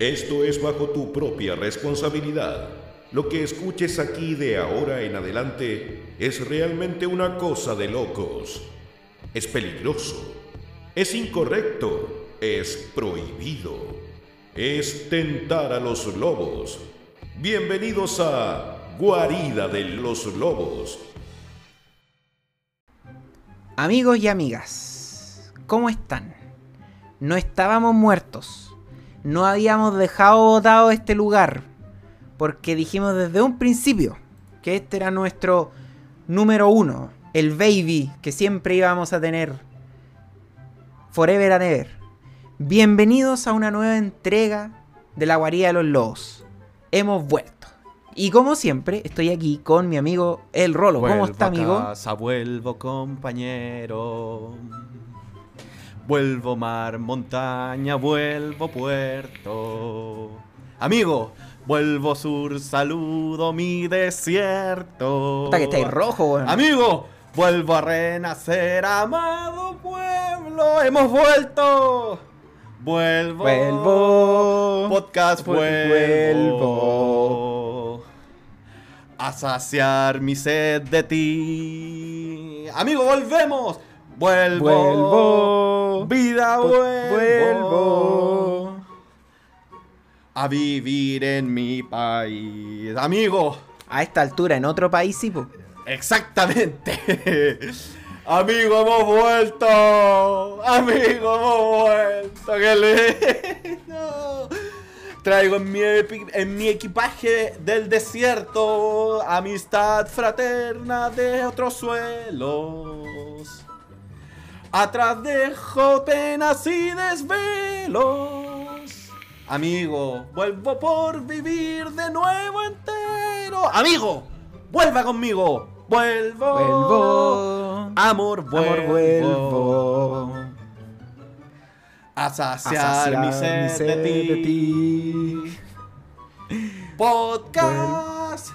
Esto es bajo tu propia responsabilidad. Lo que escuches aquí de ahora en adelante es realmente una cosa de locos. Es peligroso. Es incorrecto. Es prohibido. Es tentar a los lobos. Bienvenidos a Guarida de los Lobos. Amigos y amigas, ¿cómo están? No estábamos muertos. No habíamos dejado botado este lugar. Porque dijimos desde un principio que este era nuestro número uno. El baby que siempre íbamos a tener. Forever and ever. Bienvenidos a una nueva entrega de la guarida de los lobos. Hemos vuelto. Y como siempre, estoy aquí con mi amigo El Rolo. ¿Cómo está, a amigo? casa, vuelvo, compañero. Vuelvo mar, montaña, vuelvo puerto. Amigo, vuelvo sur, saludo mi desierto. Puta que estáis rojo, weón. Amigo, vuelvo a renacer, amado pueblo. Hemos vuelto. Vuelvo. Vuelvo. Podcast Vuel- vuelvo. A saciar mi sed de ti. Amigo, volvemos. Vuelvo. Vuelvo. Vida, Pu- vuelvo. vuelvo. A vivir en mi país. Amigo. A esta altura, en otro país, sí, po. Exactamente. Amigo, hemos vuelto. Amigo, hemos vuelto. Qué lindo. Traigo en mi, en mi equipaje del desierto amistad fraterna de otros suelos. Atrás dejo penas y desvelos. Amigo, vuelvo por vivir de nuevo entero. Amigo, vuelva conmigo. Vuelvo. Vuelvo. Amor, vuelvo. Amor, vuelvo. A A saciar, saciar mi sed, de, ti. Podcast.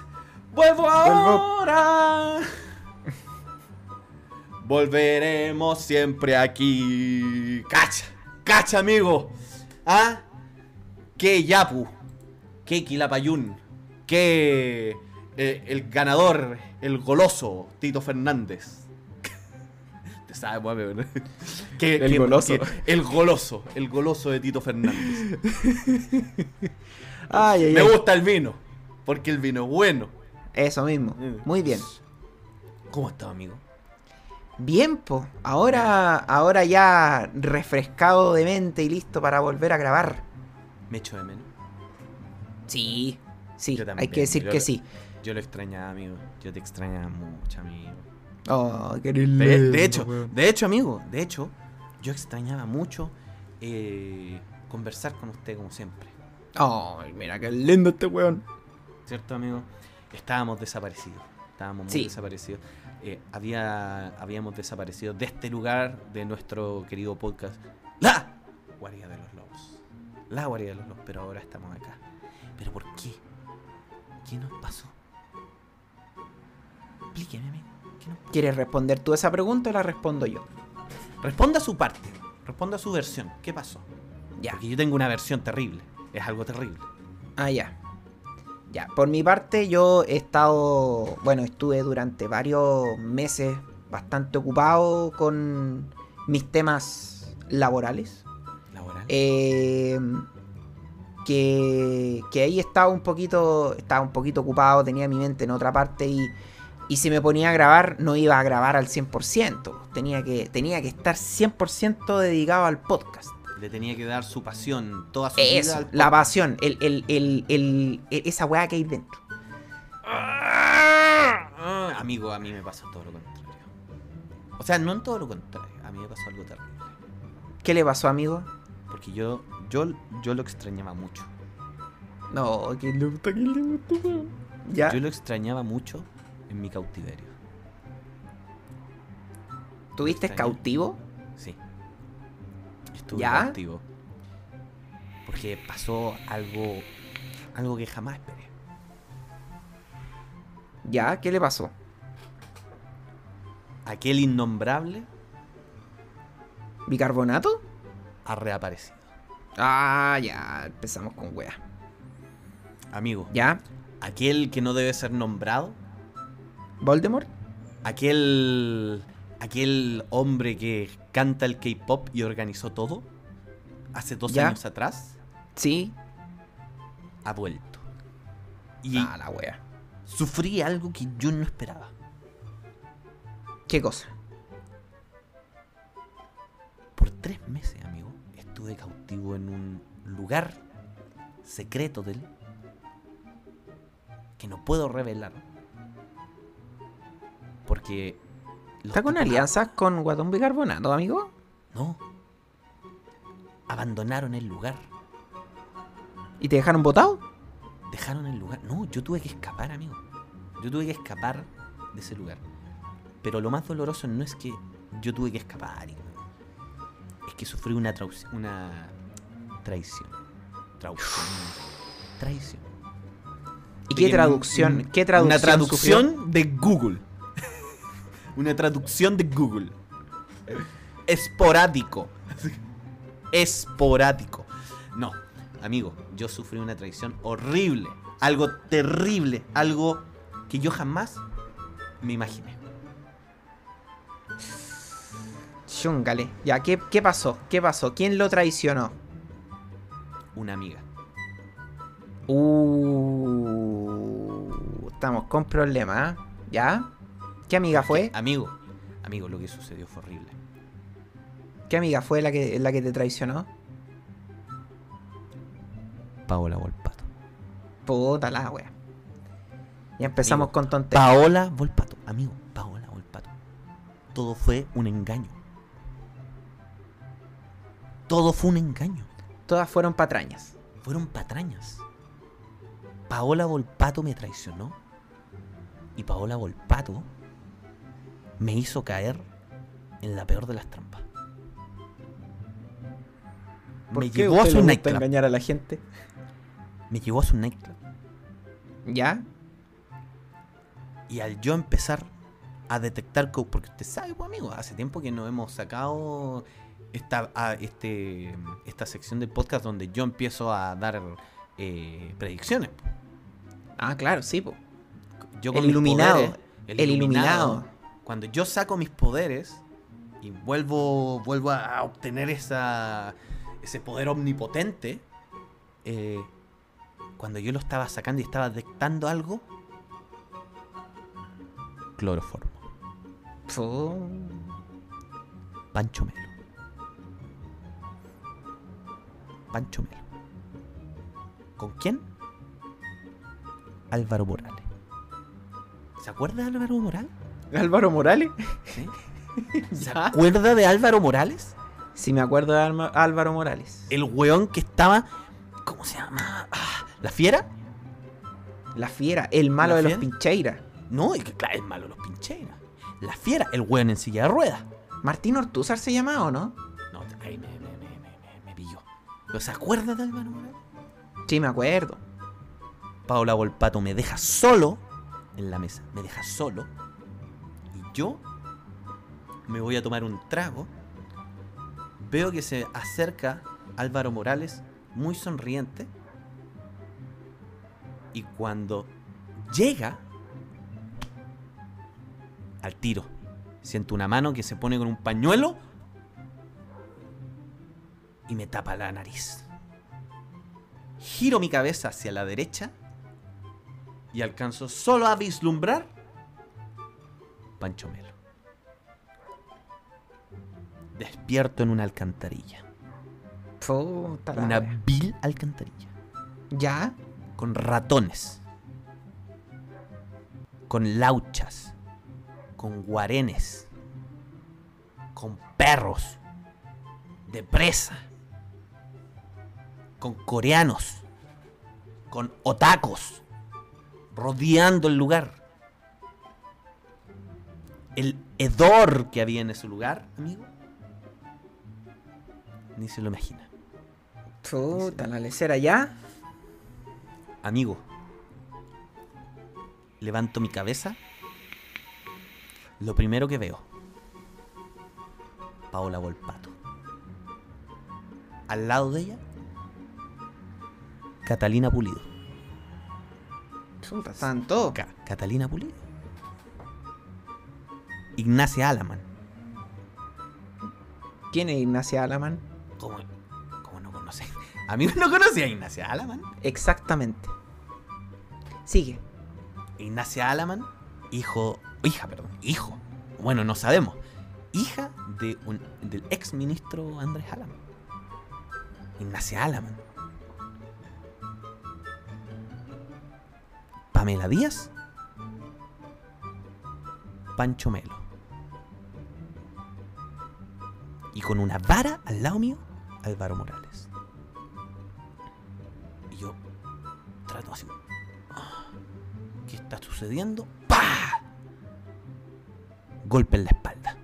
Vuelvo ahora. Volveremos siempre aquí. Cacha, cacha, amigo. ¿Ah? Que Yapu. Que Quilapayún. Que eh, el ganador, el goloso, Tito Fernández. Te sabes, pues, weón. Que- El que- goloso. que- el goloso. El goloso de Tito Fernández. Ay, ay, Me ay. gusta el vino. Porque el vino es bueno. Eso mismo. Mm. Muy bien. ¿Cómo estás, amigo? Bien, po. Ahora, ahora ya refrescado de mente y listo para volver a grabar. Me echo de menos. Sí, sí, Yo hay que decir yo que sí. Yo lo extrañaba, amigo. Yo te extrañaba mucho, amigo. Oh, qué lindo, de hecho, weón. de hecho, amigo, de hecho, yo extrañaba mucho eh, conversar con usted como siempre. Ay, mira qué lindo este weón. ¿Cierto, amigo? Estábamos desaparecidos. Estábamos muy Sí. desaparecidos. Eh, había, habíamos desaparecido de este lugar, de nuestro querido podcast, La Guardia de los Lobos. La Guardia de los Lobos, pero ahora estamos acá. ¿Pero por qué? ¿Qué nos pasó? Explíqueme. ¿Qué nos pasó? ¿Quieres responder tú esa pregunta o la respondo yo? Responda su parte. Responda su versión. ¿Qué pasó? Ya. Porque yo tengo una versión terrible. Es algo terrible. Ah, ya. Ya, por mi parte yo he estado, bueno, estuve durante varios meses bastante ocupado con mis temas laborales. Laboral. Eh, que, que ahí estaba un poquito estaba un poquito ocupado, tenía mi mente en otra parte y, y si me ponía a grabar no iba a grabar al 100%, tenía que, tenía que estar 100% dedicado al podcast. Le tenía que dar su pasión, toda su Eso, vida la pasión, el, el, el, el- el- esa weá que hay dentro. Ah, Amigo, a mí me pasa todo lo contrario. O sea, no en todo lo contrario. A mí me pasó algo terrible. ¿Qué le pasó, amigo? Porque yo, yo, yo lo extrañaba mucho. No, que le gusta, que le gusta. ¿Ya? Yo lo extrañaba mucho en mi cautiverio. ¿Tuviste cautivo? Estuve ¿Ya? Porque pasó algo. Algo que jamás esperé. ¿Ya? ¿Qué le pasó? Aquel innombrable ¿Bicarbonato? ha reaparecido. Ah, ya, empezamos con wea. Amigo, ¿Ya? aquel que no debe ser nombrado, ¿Voldemort? aquel aquel hombre que canta el K-pop y organizó todo hace dos ¿Ya? años atrás Sí. ha vuelto. Y Ah, la wea. sufrí algo que yo no esperaba. ¿Qué cosa? Por tres meses, amigo, estuve cautivo en un lugar secreto de él que no puedo revelar. Porque... ¿Está con alianzas con Guatón Bicarbonato, amigo? No. Abandonaron el lugar. ¿Y te dejaron botado? Dejaron el lugar. No, yo tuve que escapar, amigo. Yo tuve que escapar de ese lugar. Pero lo más doloroso no es que yo tuve que escapar. Es que sufrí una, una traición. Traición. Traición. ¿Y qué traducción? ¿Qué traducción? Una sufrió? traducción de Google. Una traducción de Google. Esporádico. Esporádico. No, amigo, yo sufrí una traición horrible. Algo terrible. Algo que yo jamás me imaginé. Chúngale. Ya, ¿qué, ¿qué pasó? ¿Qué pasó? ¿Quién lo traicionó? Una amiga. Uh, estamos con problemas, ¿ah? ¿Ya? ¿Qué amiga fue? Amigo, amigo, lo que sucedió fue horrible. ¿Qué amiga fue la que, la que te traicionó? Paola Volpato. Puta la wea. Ya empezamos Amigo, con tonterías. Paola Volpato, amigo, Paola Volpato. Todo fue un engaño. Todo fue un engaño. Todas fueron patrañas. Fueron patrañas. Paola Volpato me traicionó. Y Paola Volpato me hizo caer en la peor de las trampas. ¿Por Me qué llevó a su nightclub. engañar a la gente? Me llevó a su nightclub. ¿Ya? Y al yo empezar a detectar, porque usted sabe, pues amigo, hace tiempo que no hemos sacado esta, a- este, esta sección del podcast donde yo empiezo a dar eh, predicciones. Ah, claro, sí, po. Yo El iluminado, poderes- el iluminado. Cuando yo saco mis poderes y vuelvo, vuelvo a obtener esa, ese poder omnipotente, eh, cuando yo lo estaba sacando y estaba detectando algo, cloroformo. Pancho Melo. Pancho Melo. ¿Con quién? Álvaro Morales. ¿Se acuerda de Álvaro Morales? ¿Álvaro Morales? ¿Sí? ¿Se acuerda de Álvaro Morales? Sí, me acuerdo de Alma- Álvaro Morales. El weón que estaba. ¿Cómo se llama? Ah, ¿La fiera? La fiera, el malo ¿La de los? Pincheiras. No, el que claro, es malo de los pincheras. La fiera, el weón en silla de ruedas. Martín Ortúzar se llamaba, ¿o no? No, ahí me, me, me- me pilló. ¿Pero se acuerda de Álvaro Morales? Sí, me acuerdo. Paola Volpato me deja solo en la mesa, me deja solo. Yo me voy a tomar un trago. Veo que se acerca Álvaro Morales, muy sonriente. Y cuando llega al tiro, siento una mano que se pone con un pañuelo y me tapa la nariz. Giro mi cabeza hacia la derecha y alcanzo solo a vislumbrar Pancho Melo. Despierto en una alcantarilla. Puta Una vil alcantarilla. ¿Ya? Con ratones. Con lauchas. Con guarenes. Con perros. De presa. Con coreanos. Con otacos. Rodeando el lugar. El hedor que había en ese lugar, amigo. Ni se lo imagina. Puta la lecera, ¿ya? Amigo, levanto mi cabeza. Lo primero que veo, Paola Volpato. Al lado de ella, Catalina Pulido. Ca- Catalina Pulido. Ignacia Alaman. ¿Quién es Ignacia Alaman? ¿Cómo, cómo no conoce? Amigo, ¿no conoce a Ignacia Alaman? Exactamente. Sigue. Ignacia Alaman, hijo, hija, perdón, hijo. Bueno, no sabemos. Hija de un, del ex ministro Andrés Alaman. Ignacia Alaman. Pamela Díaz. Pancho Melo. Y con una vara al lado mío, Álvaro Morales. Y yo trato así. "Ah, ¿Qué está sucediendo? ¡Pah! Golpe en la espalda.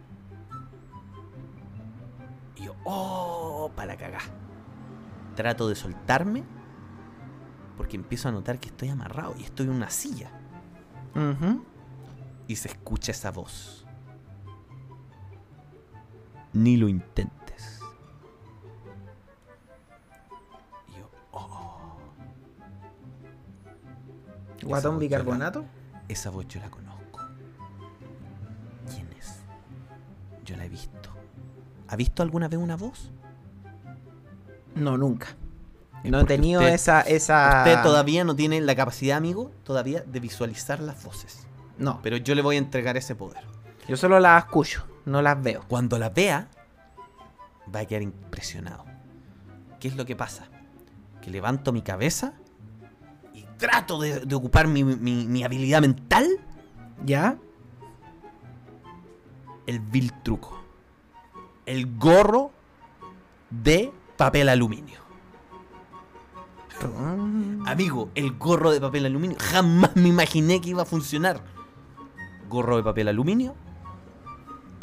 Y yo, ¡oh! Para cagar. Trato de soltarme porque empiezo a notar que estoy amarrado y estoy en una silla. Ujú. Y se escucha esa voz. Ni lo intentes. Y yo, ¡oh! Guatón bicarbonato. la- esa voz yo la conozco. ¿Quién es? Yo la he visto. ¿Ha visto alguna vez una voz? No, nunca. No he tenido usted- esa, esa. Usted todavía no tiene la capacidad, amigo, todavía de visualizar las voces. No. Pero yo le voy a entregar ese poder. Yo solo las escucho, no las veo. Cuando las vea, va a quedar impresionado. ¿Qué es lo que pasa? Que levanto mi cabeza y trato de, de ocupar mi, mi- mi habilidad mental. ¿Ya? El vil truco. El gorro de papel aluminio. Mm. Amigo, el gorro de papel aluminio. Jamás me imaginé que iba a funcionar. Gorro de papel aluminio.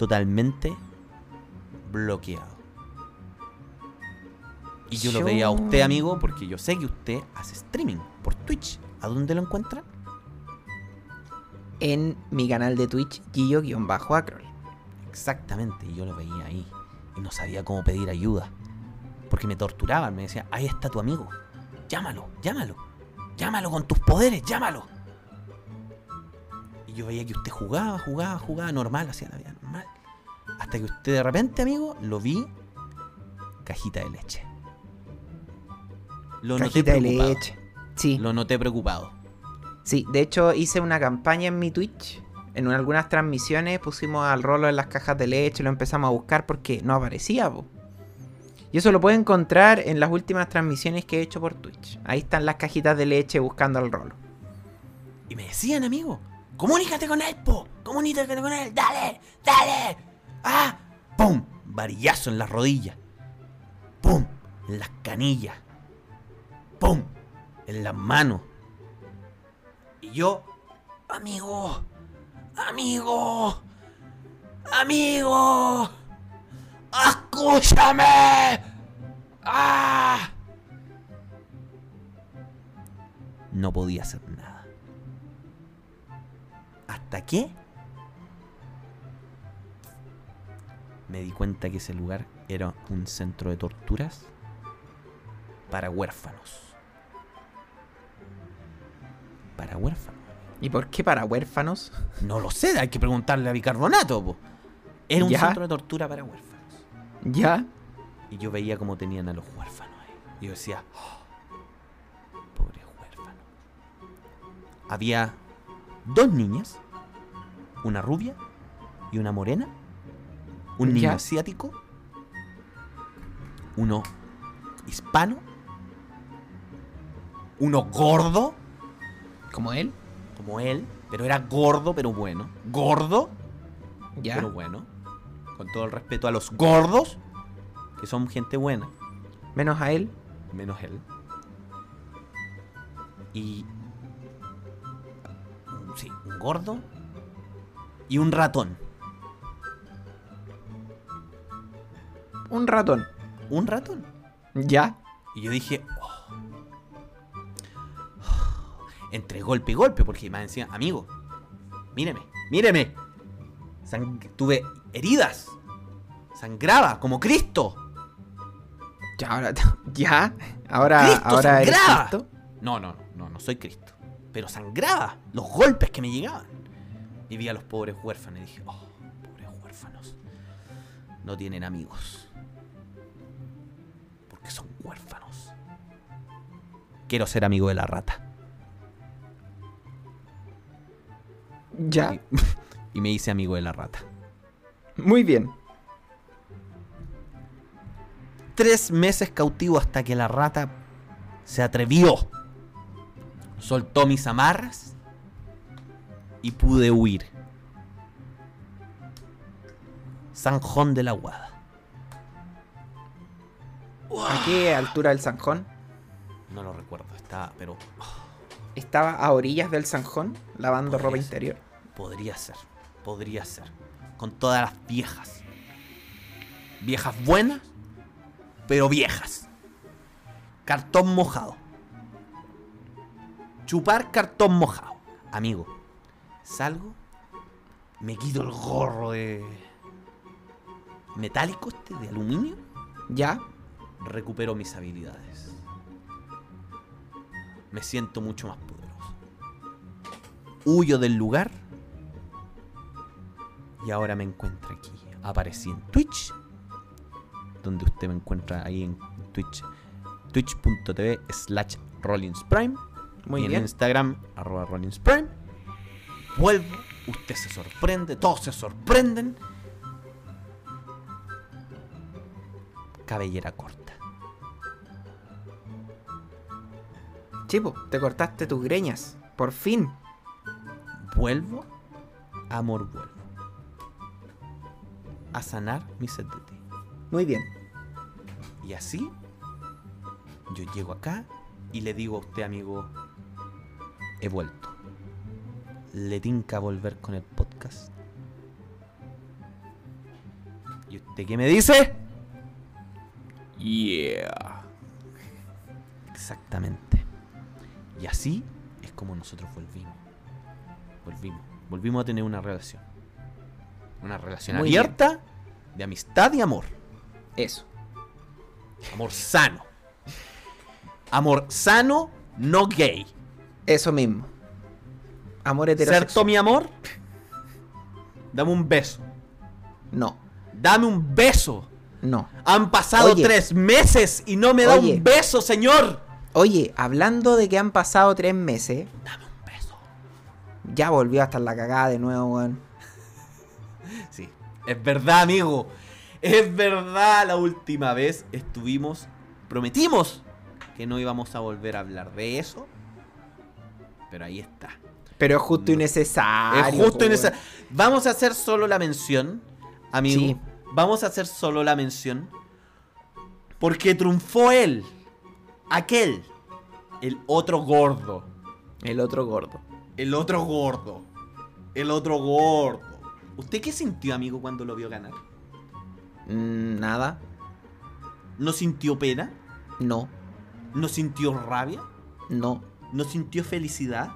Totalmente bloqueado. Y yo lo veía a usted, amigo, porque yo sé que usted hace streaming por Twitch. ¿A dónde lo encuentran? En mi canal de Twitch, Gillo-Acrol. Exactamente, y yo lo veía ahí. Y no sabía cómo pedir ayuda. Porque me torturaban, me decían, ahí está tu amigo. Llámalo, llámalo. Llámalo con tus poderes, llámalo. Y yo veía que usted jugaba, jugaba, jugaba normal, hacía la vida normal. Hasta que usted de repente, amigo, lo vi cajita de leche. Lo noté Cajita de preocupado. leche. Sí, Lo noté preocupado. sí. De hecho, hice una campaña en mi Twitch. En algunas transmisiones pusimos al rolo en las cajas de leche, lo empezamos a buscar porque no aparecía, po. Y eso lo puede encontrar en las últimas transmisiones que he hecho por Twitch. Ahí están las cajitas de leche buscando al rolo. Y me decían, amigo, comunícate con él, po. Comunícate con él, dale, dale. Ah, pum, varillazo en las rodillas. Pum, en las canillas. Pum, en las manos. Y yo, amigo, amigo, amigo, escúchame. Ah. No podía hacer nada. ¿Hasta qué? Me di cuenta que ese lugar era un centro de torturas para huérfanos. Para huérfanos. ¿Y por qué para huérfanos? No lo sé, hay que preguntarle a bicarbonato. po. Era un Ya. centro de tortura para huérfanos. ¿Ya? Y yo veía cómo tenían a los huérfanos ahí. Y yo decía, "Oh, pobres huérfanos. Había dos niñas, una rubia y una morena, un niño Ya. asiático, uno hispano, uno gordo, ¿Como él? como él, pero era gordo, pero bueno. Gordo, ¿Ya? pero bueno. Con todo el respeto a los gordos, que son gente buena. Menos a él. menos él. Y. Sí, un gordo. Y un ratón. Un ratón. Un ratón. ¿Ya? Y yo dije. "Oh". Entre golpe y golpe, porque me decía, amigo, míreme, míreme. Sang- tuve heridas. Sangraba, como Cristo. Ya, ahora. ¿Ya? Ahora, Cristo ahora eres sangraba. Cristo. No, no, no, no soy Cristo. Pero sangraba los golpes que me llegaban. Y vi a los pobres huérfanos y dije, oh, pobres huérfanos. No tienen amigos. Porque son huérfanos. Quiero ser amigo de la rata. Ya. Y, y me hice amigo de la rata. Muy bien. Tres meses cautivo hasta que la rata se atrevió. Soltó mis amarras y pude huir. Sanjón de la Guada. ¿A qué altura del Sanjón? No lo recuerdo, está, pero Estaba a orillas del Sanjón, lavando Podría ropa ser. interior. podría ser, podría ser. Con todas las viejas. Viejas buenas, pero viejas. Cartón mojado. Chupar cartón mojado. Amigo, salgo, me quito el gorro de metálico este, de aluminio, ¿Ya? Recupero mis habilidades. Me siento mucho más poderoso. Huyo del lugar y ahora me encuentro aquí. Aparecí en Twitch, donde usted me encuentra ahí en Twitch, twitch.tv slash rollingsprime. Muy y en bien. Instagram, arroba rollingsprime. Vuelvo, usted se sorprende, todos se sorprenden. Cabellera corta. Chipo, te cortaste tus greñas. Por fin. Vuelvo, amor, vuelvo. A sanar mi sed de ti. Muy bien. Y así, yo llego acá y le digo a usted, amigo, he vuelto. ¿Le tinca volver con el podcast? ¿Y usted qué me dice? Yeah. Exactamente. Y así es como nosotros volvimos. Volvimos. Volvimos a tener una relación. Una relación Muy abierta de amistad y amor. Eso. Amor sano. Amor sano, no gay. Eso mismo. Amor ¿Cierto, heterosexual. mi amor? Dame un beso. No, Dame un beso. no. Han pasado Oye. tres meses y no me da Oye. un beso, señor. Oye, hablando de que han pasado tres meses, Dame un beso. ya volvió a estar la cagada de nuevo, weón. Sí, es verdad, amigo. Es verdad, la última vez estuvimos, prometimos que no íbamos a volver a hablar de eso. Pero ahí está. Pero es justo y No. necesario. Es justo esa. weón. Vamos a hacer solo la mención, amigo. Sí. Vamos a hacer solo la mención. Porque triunfó él. Aquel. El otro gordo. El otro gordo. El otro gordo. El otro gordo. ¿Usted qué sintió, amigo, cuando lo vio ganar? Mm, nada. ¿No sintió pena? No. ¿No sintió rabia? No. ¿No sintió felicidad?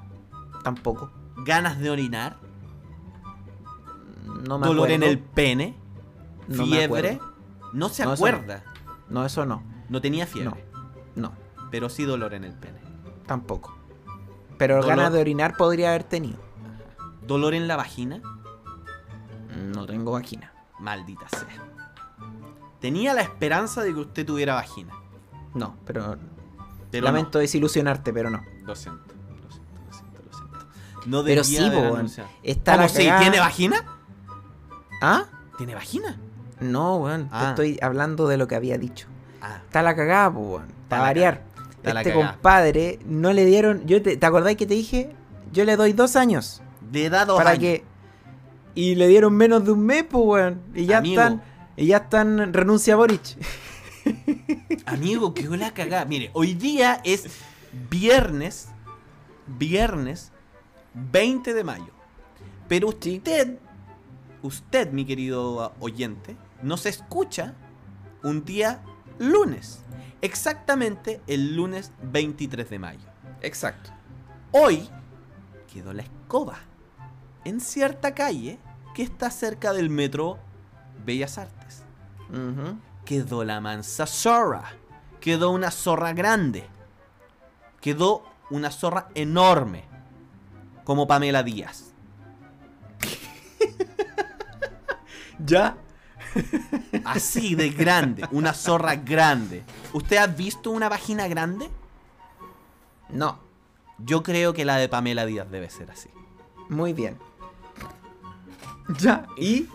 Tampoco. ¿Ganas de orinar? No me ¿Dolor en el pene? No me ¿Fiebre? No se No, eso no. acuerda. No, eso no. No tenía fiebre. Pero sí dolor en el pene. Tampoco. Pero Dolor. ganas de orinar podría haber tenido. ¿Dolor en la vagina? No tengo vagina. Maldita sea. Tenía la esperanza de que usted tuviera vagina. No, pero, Pero lamento desilusionarte, pero no. Lo siento, lo siento, lo siento, lo siento. No Pero sí, anunciado. Está ¿Cómo la sí? cagada. ¿Tiene vagina? ¿Ah? ¿Tiene vagina? No, weón. Ah. Te estoy hablando de lo que había dicho. Ah, Está la cagada, weón. Para variar. Está Este compadre no le dieron. Yo te, ¿Te acordáis que te dije? Yo le doy dos años. de edad dos para años. que. Y le dieron menos de un mes, pues, weón. Y ya Amigo. están. Y ya están. Renuncia Boric. Amigo, que la cagada. Mire, hoy día es viernes. Viernes 20 de mayo. Pero usted, usted, mi querido oyente, nos escucha un día lunes. Exactamente el lunes 23 de mayo. Exacto. Hoy quedó la escoba en cierta calle que está cerca del metro Bellas Artes. Quedó la mansa zorra. Quedó una zorra grande. Quedó una zorra enorme, como Pamela Díaz. ¿Ya? Así de grande, una zorra grande. ¿Usted ha visto una vagina grande? No. Yo creo que la de Pamela Díaz debe ser así. Muy bien. ¿Ya? ¿Y?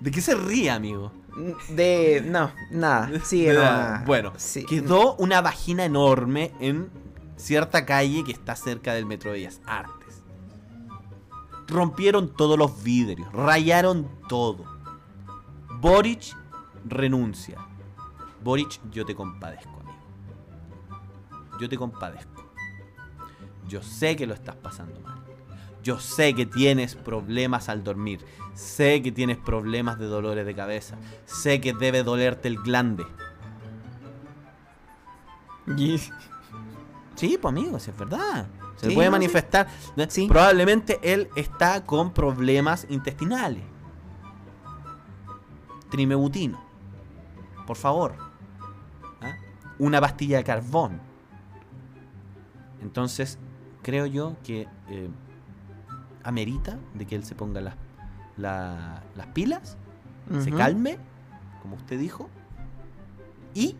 ¿De qué se ríe, amigo? De. No, nada. Nomás. Bueno, Sí. quedó una vagina enorme en cierta calle que está cerca del Metro Bellas Artes. Rompieron todos los vidrios, rayaron todo. Boric renuncia. Boric, yo te compadezco, amigo. Yo te compadezco. Yo sé que lo estás pasando mal. Yo sé que tienes problemas al dormir. Sé que tienes problemas de dolores de cabeza. Sé que debe dolerte el glande. Sí, pues amigo, si es verdad. Se Sí, puede no, manifestar. Sí. Probablemente él está con problemas intestinales. Trimebutino. Por favor. ¿Ah? Una pastilla de carbón. Entonces, creo yo que eh, amerita de que él se ponga las, la- las pilas, se calme, como usted dijo, y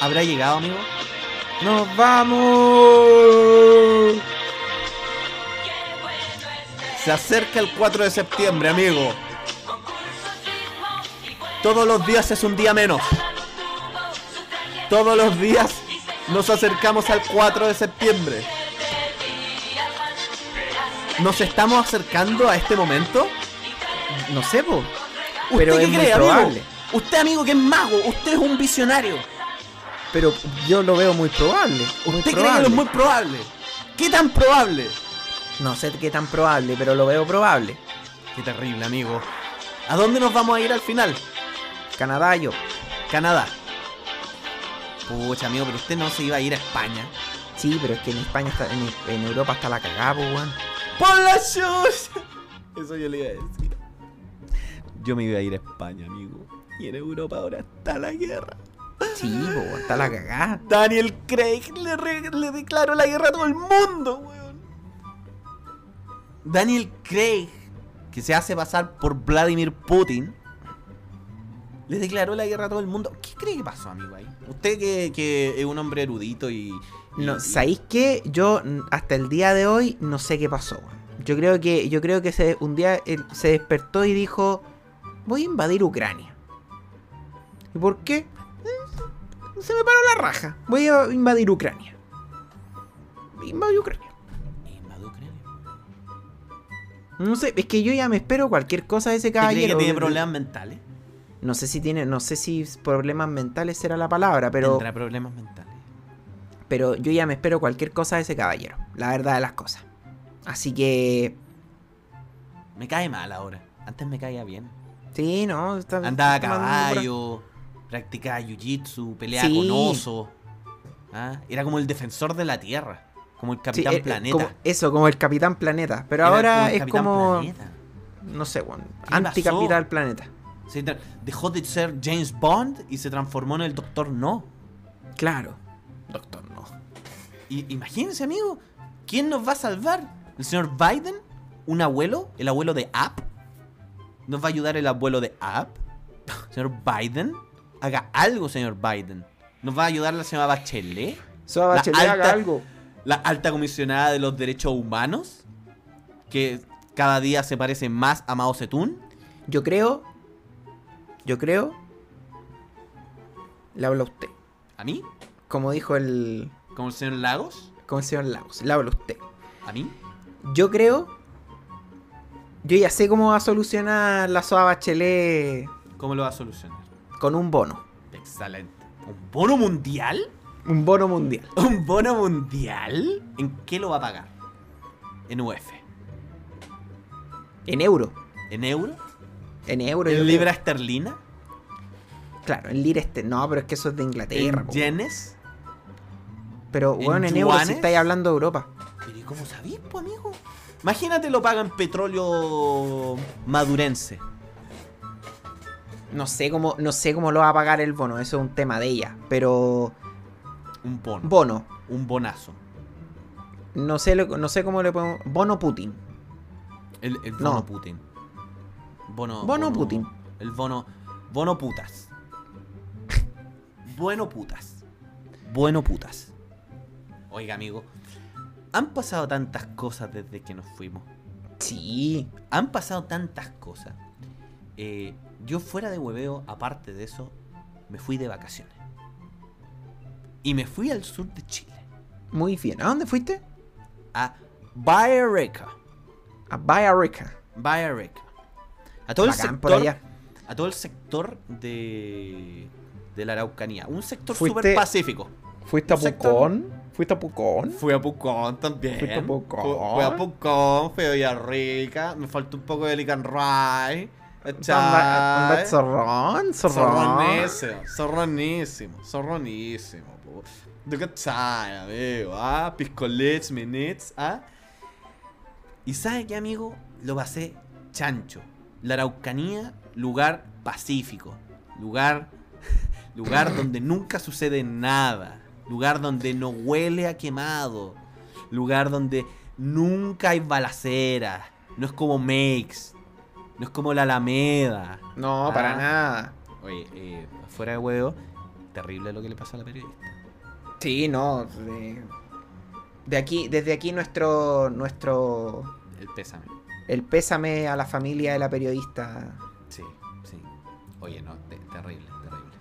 ¿Habrá llegado, amigo? ¡Nos vamos! Se acerca el 4 de septiembre, amigo. Todos los días es un día menos. Todos los días nos acercamos al 4 de septiembre. ¿Nos estamos acercando a este momento? No sé, po. ¿Usted Pero qué es muy cree, probable. amigo? Usted, amigo, que es mago. Usted es un visionario. Pero yo lo veo muy probable. Muy ¿Usted cree que probable. lo es muy probable? ¿Qué tan probable? No sé qué tan probable, pero lo veo probable. Qué terrible, amigo. ¿A dónde nos vamos a ir al final? Canadá, yo. Canadá. Pucha, amigo, pero usted no se iba a ir a España. Sí, pero es que en España está, en, en Europa está la cagada, weón. ¡Por la shoes! Eso yo le iba a decir. Yo me iba a ir a España, amigo. Y en Europa ahora está la guerra. Sí, weón, está la cagada. Daniel Craig le, re- le declaró la guerra a todo el mundo, weón. Daniel Craig, que se hace pasar por Vladimir Putin, le declaró la guerra a todo el mundo. ¿Qué cree que pasó, amigo, ahí? Usted que, que es un hombre erudito y... y- No, ¿sabéis qué? Yo hasta el día de hoy no sé qué pasó. weón. Yo creo que, yo creo que se, un día él se despertó y dijo, voy a invadir Ucrania. ¿Y por qué? Se me paró la raja. Voy a invadir Ucrania. Invadir Ucrania. No sé, es que yo ya me espero cualquier cosa de ese ¿Usted cree que caballero. tiene problemas mentales? No sé si tiene, no sé si problemas mentales será la palabra, pero, Tendrá problemas mentales. pero yo ya me espero cualquier cosa de ese caballero. La verdad de las cosas. Así que, Me cae mal ahora. Antes me caía bien. sí, no. Está, Andaba a caballo, practicaba jiu-jitsu, peleaba Sí. con oso. ¿Ah? Era como el defensor de la tierra. Como el capitán eh, planeta. como- eso, como el Capitán Planeta. Pero Era ahora el es como, Planeta. no sé, bueno, ¿Qué anti-Capitán pasó? Planeta. Se dejó de ser James Bond y se transformó en el Doctor No. Claro. Doctor, no. Y imagínense, amigo, ¿quién nos va a salvar? ¿El señor Biden? ¿Un abuelo? ¿El abuelo de App? ¿Nos va a ayudar el abuelo de App? ¿Señor Biden? Haga algo, señor Biden. ¿Nos va a ayudar la señora Bachelet? La Bachelet, haga alta- algo. La alta comisionada de los derechos humanos, que cada día se parece más a Mao Zedong. Yo creo. Yo creo. Le habla usted. ¿A mí? Como dijo el. ¿Como el señor Lagos? Como el señor Lagos. Le habla usted. ¿A mí? Yo creo. Yo ya sé cómo va a solucionar la Soa Bachelet ¿Cómo lo va a solucionar? Con un bono. Excelente. ¿Un bono mundial? Un bono mundial. ¿Un bono mundial? ¿En qué lo va a pagar? En UF. En euro. ¿En euro? En euro. ¿En creo. libra esterlina? Claro, en lira este. No, pero es que eso es de Inglaterra. ¿En yenes? Pero en bueno, en euros si estáis hablando de Europa. Pero ¿y cómo sabís, pues, amigo? Imagínate lo pagan petróleo madurense. No sé cómo, no sé cómo lo va a pagar el bono, eso es un tema de ella. Pero. Un bono. Bono. un bonazo. No sé, no sé cómo le podemos. Bono Putin. El, el bono No. Putin. Bono, Bono Putin. El bono. Bono putas. bueno putas. Bueno putas. Oiga, amigo. Han pasado tantas cosas desde que nos fuimos. Sí. Han pasado tantas cosas. Eh, yo fuera de hueveo, aparte de eso, me fui de vacaciones. Y me fui al sur de Chile. Muy bien. ¿A dónde fuiste? A Bahía Rica. A. Bahía Rica. A todo el Bacán sector por allá. a todo el sector de, de la Araucanía. Un sector súper pacífico. ¿Fuiste a sector- Pucón? ¿Fuiste a Pucón? Fui a Pucón también. Fuiste a Pucón. Fu- Fui a Pucón, fui a Villarrica. Me faltó un poco de Licanray. ¿Anda anda zorrón? Zorrón. Zorronísimo, zorronísimo, zorronísimo. ¿De qué tal, amigo? ¿Ah? Piscolets, minets, ¿ah? Y ¿sabe qué, amigo? Lo pasé chancho. La Araucanía, lugar pacífico. Lugar, lugar donde nunca sucede nada. Lugar donde no huele a quemado. Lugar donde nunca hay balaceras. No es como Makes. No es como la Alameda. No, Ah. para nada. Oye, eh, fuera de huevo, terrible lo que le pasó a la periodista. Sí, no. De, de aquí, desde aquí nuestro, nuestro, El pésame. el pésame a la familia de la periodista. Sí, sí. Oye, no, te- terrible, terrible.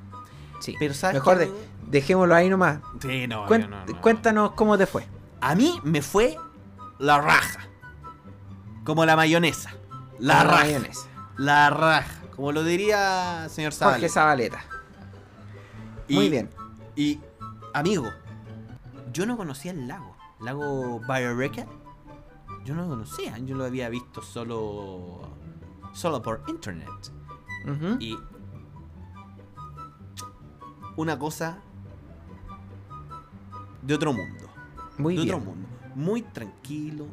Sí. Pero ¿sabes Mejor de- dejémoslo ahí nomás. Sí, no, no, no. Cuéntanos cómo te fue. A mí me fue la raja. Como la mayonesa. La mayonesa. La raja. Como lo diría señor Jorge Zabaleta. Zabaleta. Y- Muy bien. Y, amigo, yo no conocía el lago. Lago Bayareca. Yo no lo conocía. Yo lo había visto solo. Solo por internet. Y. Una cosa. De otro mundo. Muy de bien. otro mundo. Muy tranquilo.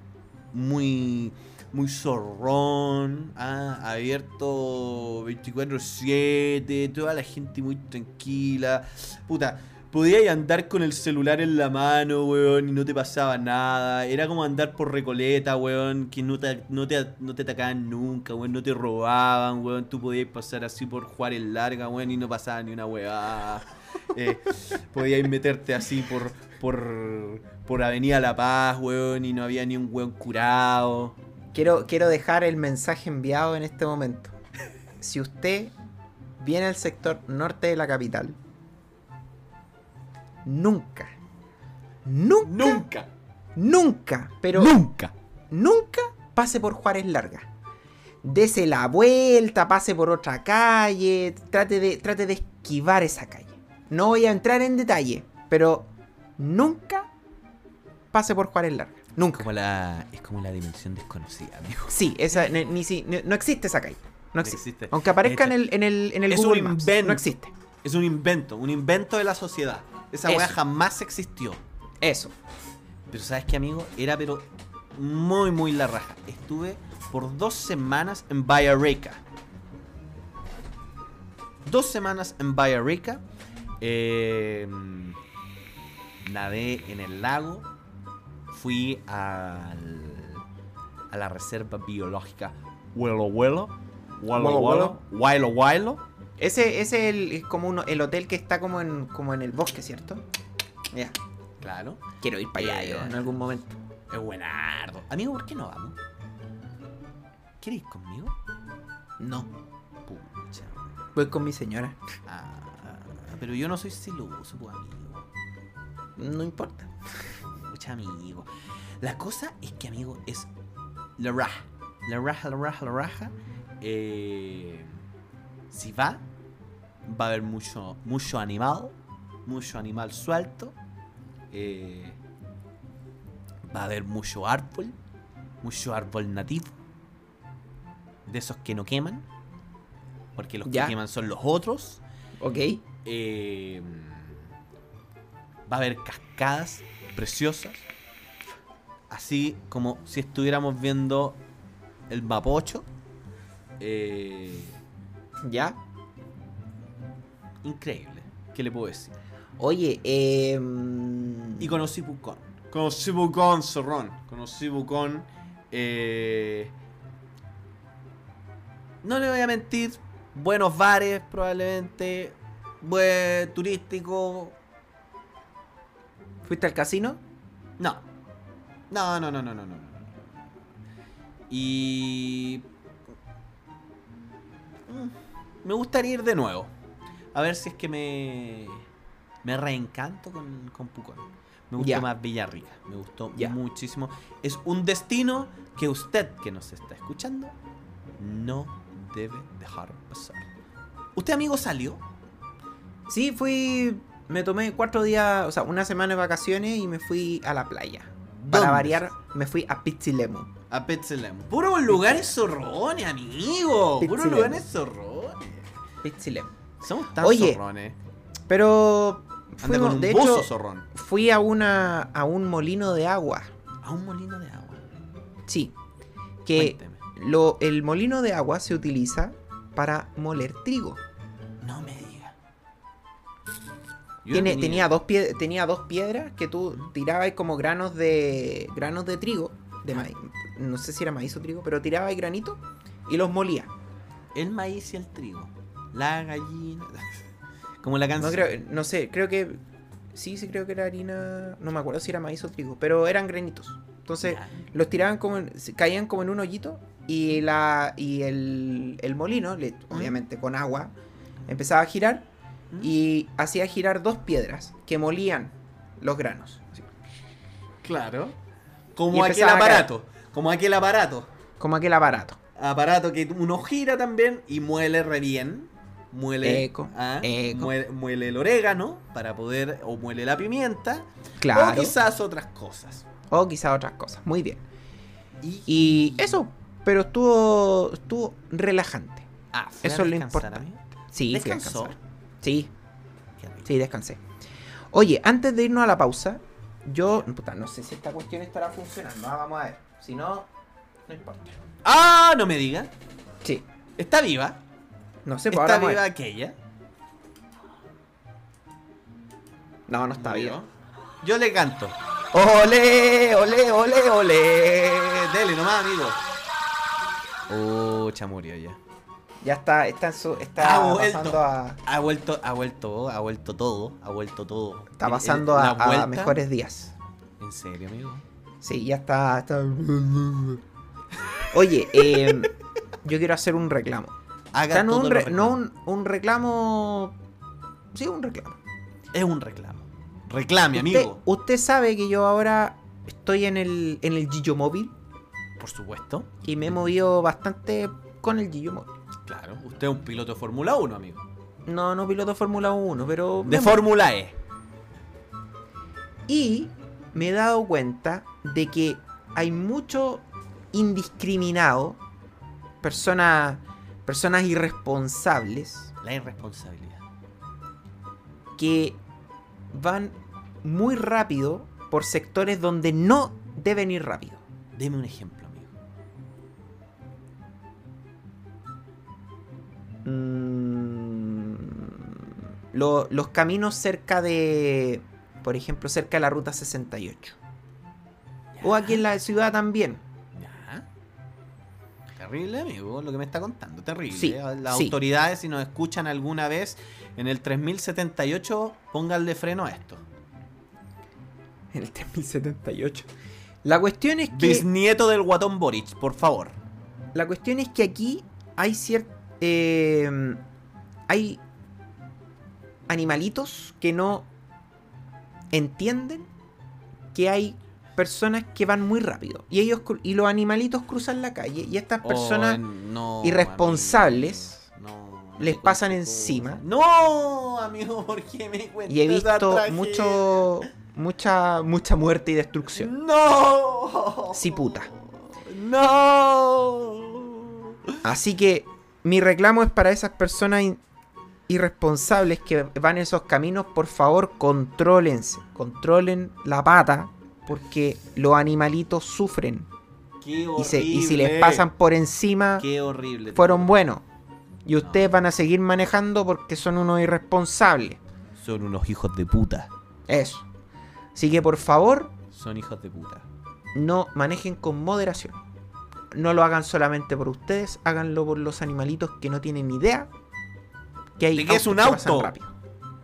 Muy. Muy zorrón. ah, abierto 24-7. Toda la gente muy tranquila. Puta. Podías andar con el celular en la mano, weón, y no te pasaba nada. Era como andar por Recoleta, weón, que no te, no te, no te atacaban nunca, weón, no te robaban, weón. Tú podías pasar así por Juárez Larga, weón, y no pasaba ni una weá. Eh, podías meterte así por, por, por Avenida La Paz, weón, y no había ni un weón curado. Quiero, quiero dejar el mensaje enviado en este momento. Si usted viene al sector norte de la capital, nunca, nunca, Nunca, nunca, pero nunca. nunca pase por Juárez Larga. Dese la vuelta, pase por otra calle, trate de, trate de esquivar esa calle. No voy a entrar en detalle, pero nunca pase por Juárez Larga. Nunca. Como la, es como la dimensión desconocida, amigo. Sí, esa, ni, ni si- no existe esa calle. No existe. existe. Aunque aparezca en el, en el, en el Es un Google Maps, invento. no existe. Es un invento, un invento de la sociedad. Esa Eso. weá jamás existió. Eso. Pero ¿sabes qué, amigo? Era pero muy, muy la raja. Estuve por dos semanas en Bahía Rica. Dos semanas en Bahía Rica. Eh, nadé en el lago. Fui al, a la reserva biológica Huelo Huelo. Huelo Huelo Huelo. Huelo. Ese, ese es el, es como uno, el hotel que está como en, como en el bosque, ¿cierto? Ya. Claro. Quiero ir para allá Eh, yo en algún momento. Es buenardo. Amigo, ¿por qué no vamos? ¿Quieres ir conmigo? No. Pucha. Voy con mi señora. Ah, pero yo no soy celoso, pues, amigo. No importa. Pucha, amigo. La cosa es que, amigo, es la raja. La raja, la raja, la raja. Eh, si va, va a haber mucho, mucho animal. Mucho animal suelto. Eh, va a haber mucho árbol. Mucho árbol nativo. De esos que no queman. Porque los Ya. que queman son los otros. Ok. Eh, va a haber cascadas preciosas. Así como si estuviéramos viendo el Mapocho. Eh, ¿Ya? increíble. ¿Qué le puedo decir? Oye, eh... mm, Y conocí Pucón. Conocí Pucón, Zorrón. Conocí Pucón. eh, No le voy a mentir. Buenos bares, probablemente. Buen turístico. ¿Fuiste al casino? No. No, no, no, no, no, no. Y. Mm, Me gustaría ir de nuevo. A ver si es que me. Me reencanto con, con Pucón. Me gustó más Villarrica. Me gustó muchísimo. Es un destino que usted que nos está escuchando no debe dejar pasar. ¿Usted, amigo, salió? Sí, fui... Me tomé cuatro días, o sea, una semana de vacaciones y me fui a la playa. Para variar, me fui a Pizzilemu. A Petzelem. Puros lugares zorrones, amigo. Puros Pizzilemu. lugares zorrones. Pizzilemu. Somos tan Oye, zorrones. Pero... Fuimos- con un de hecho, zorrón. fui a una a un molino de agua. A un molino de agua. Sí. Que lo, el molino de agua se utiliza para moler trigo. Tiene, tenía, dos pie- tenía dos piedras que tú tirabas como granos de granos de trigo, de maíz, no sé si era maíz o trigo, pero tirabas granito y los molía. El maíz y el trigo. La gallina. Como la No canción. creo, no sé, creo que sí, sí creo que era harina, no me acuerdo si era maíz o trigo, pero eran granitos. Entonces Ya. los tiraban como, en- caían como en un hoyito y la y el, el molino, le- obviamente con agua, empezaba a girar ¿Mm? Y hacía girar dos piedras que molían los granos. así, Claro. Como aquel aparato. Como aquel aparato. Como aquel aparato. Aparato que uno gira también y muele re bien. Muele, Eco, ah, eco. Muele, muele el orégano para poder. O muele la pimienta. Claro. O quizás otras cosas. O quizás otras cosas. Muy bien. Y, Y eso, pero estuvo estuvo relajante. Ah, ¿fue a eso es lo importante. Sí, fui a ¿Descansó? Sí, Qué sí, descansé. Oye, antes de irnos a la pausa, yo puta, no sé si esta cuestión estará funcionando. ah, Vamos a ver. Si no, no importa. Ah, no me diga. Sí. Está viva. No sé, pues ahora está viva aquella. No, no está Murió. vivo. Yo le canto. ¡Ole, ole, ole, ole! Dele nomás, amigo. Oh, murió ya. Ya está, está, en su, está Ha vuelto. pasando a. Ha vuelto, ha vuelto, ha vuelto todo, ha vuelto todo. Está El- el- pasando a, mejores días. ¿En serio, amigo? Sí, ya está. está- Oye, eh, yo quiero hacer un reclamo. O Haga sea, no, todo un, re- no un, un reclamo. Sí, un reclamo. Es un reclamo. Reclame, Usted, amigo. usted sabe que yo ahora estoy en el, en el Gillo Móvil Por supuesto. y me he movido bastante con el Gillo Móvil. Claro. Usted es un piloto de Fórmula 1, amigo. No, no piloto Fórmula 1, pero. De Fórmula E. Y me he dado cuenta de que hay mucho indiscriminado, personas, personas irresponsables, La irresponsabilidad. que van muy rápido por sectores donde no deben ir rápido. Deme un ejemplo, Mm, lo- los caminos cerca de, por ejemplo, cerca de la ruta 68. O aquí en la ciudad también. Ya. Terrible, amigo, lo que me está contando. Terrible. Sí, Las sí. autoridades, si nos escuchan alguna vez en el 3078, pónganle freno a esto. En el 3078. La cuestión es que. Bisnieto del guatón Boric, por favor. La cuestión es que aquí hay cierto. Hay animalitos que no entienden que hay personas que van muy rápido. Y ellos y los animalitos cruzan la calle y estas personas Oh, no, irresponsables amigo. No, les pasan encima. No, amigo, ¿por qué me cuentas y he visto mucho mucha mucha muerte y destrucción. No. Sí, puta. No. Así que mi reclamo es para esas personas irresponsables que van esos caminos, por favor, contrólense, controlen la pata porque los animalitos sufren. Qué Y, se- y si les pasan por encima, Qué horrible. fueron buenos. Y ustedes van a seguir manejando porque son unos irresponsables. Son unos hijos de puta. Eso. Así que por favor, Son hijos de puta. no manejen con moderación no lo hagan solamente por ustedes, háganlo por los animalitos que no tienen ni idea que hay que es un auto.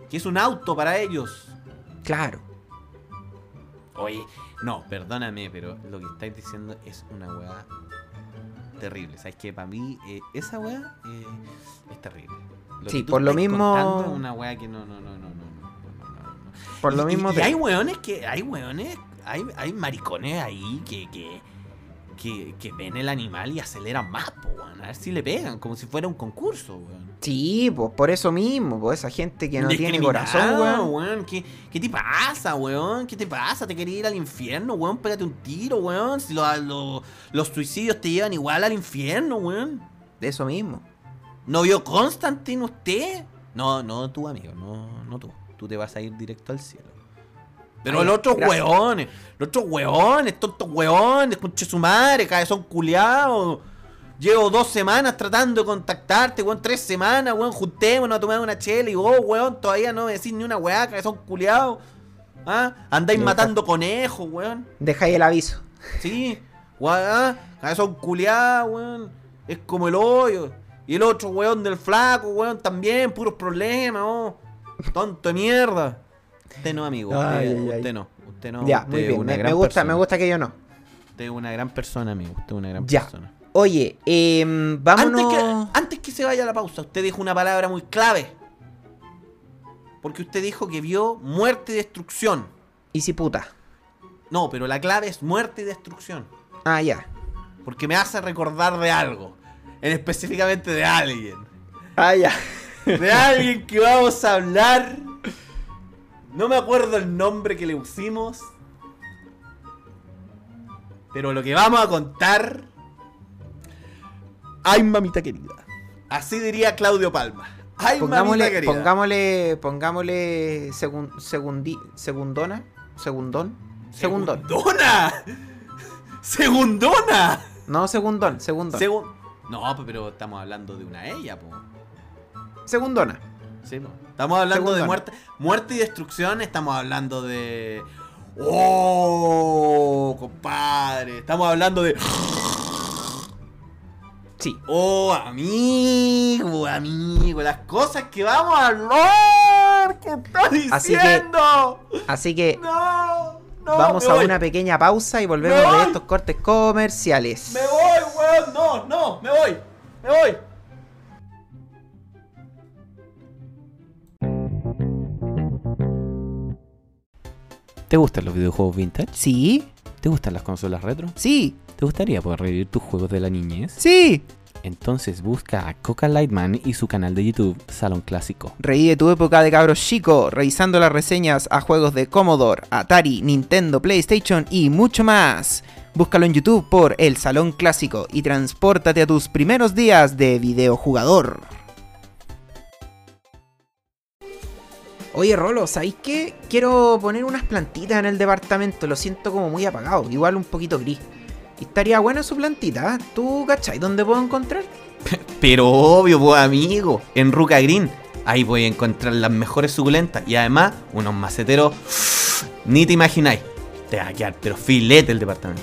Que es un auto para ellos. Claro. Oye, no, perdóname, pero lo que estáis diciendo es una weá terrible. Sabes que para mí eh, esa weá eh, es terrible. Sí, por lo mismo. Una weá que no, no, no, no, no, no. Por lo mismo. Y, hay weones que. Hay weones. Hay, hay maricones ahí que, que, que, que ven el animal y aceleran más, po, weón. A ver si le pegan, como si fuera un concurso, weón. Sí, pues por eso mismo, pues esa gente que no tiene corazón, weón. ¿Qué, ¿Qué te pasa, weón? ¿Qué te pasa? ¿Te querés ir al infierno, weón? Pégate un tiro, weón. Si lo- lo- los suicidios te llevan igual al infierno, weón. De eso mismo. ¿No vio Constantine usted? No, no tú, amigo, no, no tú. Tú te vas a ir directo al cielo. Pero Ay, los otros gracias. weones, los otros weones, tontos weones, conche su madre, cabezón culiao. Llevo dos semanas tratando de contactarte, weón, tres semanas, weón, juntémonos a tomar una chela y vos, weón, todavía no me decís ni una weá, cabezón culiao. ¿Ah? Andáis Deja- matando conejos, weón. Deja ahí el aviso. Sí, weón, cabezón culiao, weón. Es como el hoyo. Y el otro weón del flaco, weón, también, puros problemas, oh. Tonto de mierda. Usted no, amigo. Usted, Ay, ay. no. Usted no. ya, usted muy bien. una Me, gran me gusta, persona. me gusta que yo no. Usted es una gran persona, amigo. Usted es una gran Ya. persona. Oye, em, Antes vámonos. que, antes que se vaya a la pausa, usted dijo una palabra muy clave. Porque usted dijo que vio muerte y destrucción. Y si puta. No, pero la clave es muerte y destrucción. Ah, ya. Porque me hace recordar de algo. En específicamente de alguien. Ah, ya. De alguien que vamos a hablar. No me acuerdo el nombre que le pusimos. Pero lo que vamos a contar. Ay, mamita querida. Así diría Claudio Palma. Ay, mamita Pongámosle, querida. pongámosle, pongámosle segun- segundi, segundona, segundón, segundón. ¡Segundona! ¡Segundona! No, segundón, segundón. Segun- No, pero estamos hablando de una ella, po. segundona. Sí, po. Estamos hablando de muerte, muerte y destrucción. Estamos hablando de. ¡Oh! Compadre. Estamos hablando de. Sí. ¡Oh, amigo! Amigo. Las cosas que vamos a hablar. ¿Qué estás Así que- diciendo? Así que No, no. vamos a voy. una pequeña pausa y volvemos de estos cortes comerciales. Me voy, weón. No, no. Me voy. Me voy. ¿Te gustan los videojuegos vintage? Sí, ¿Te gustan las consolas retro? sí, ¿Te gustaría poder revivir tus juegos de la niñez? sí. Entonces busca a Coca Lightman y su canal de YouTube Salón Clásico. Revive tu época de cabros chico, revisando las reseñas a juegos de Commodore, Atari, Nintendo, PlayStation y mucho más. Búscalo en YouTube por El Salón Clásico y transpórtate a tus primeros días de videojugador. Oye Rolo, ¿sabéis qué? Quiero poner unas plantitas en el departamento, lo siento como muy apagado, igual un poquito gris. Y estaría buena su plantita, ¿eh? ¿tú cachai dónde puedo encontrar? Pero obvio, pues amigo, en Ruca Green. Ahí voy a encontrar las mejores suculentas y además unos maceteros. Ni te imagináis. Te va a quedar, pero filete el departamento.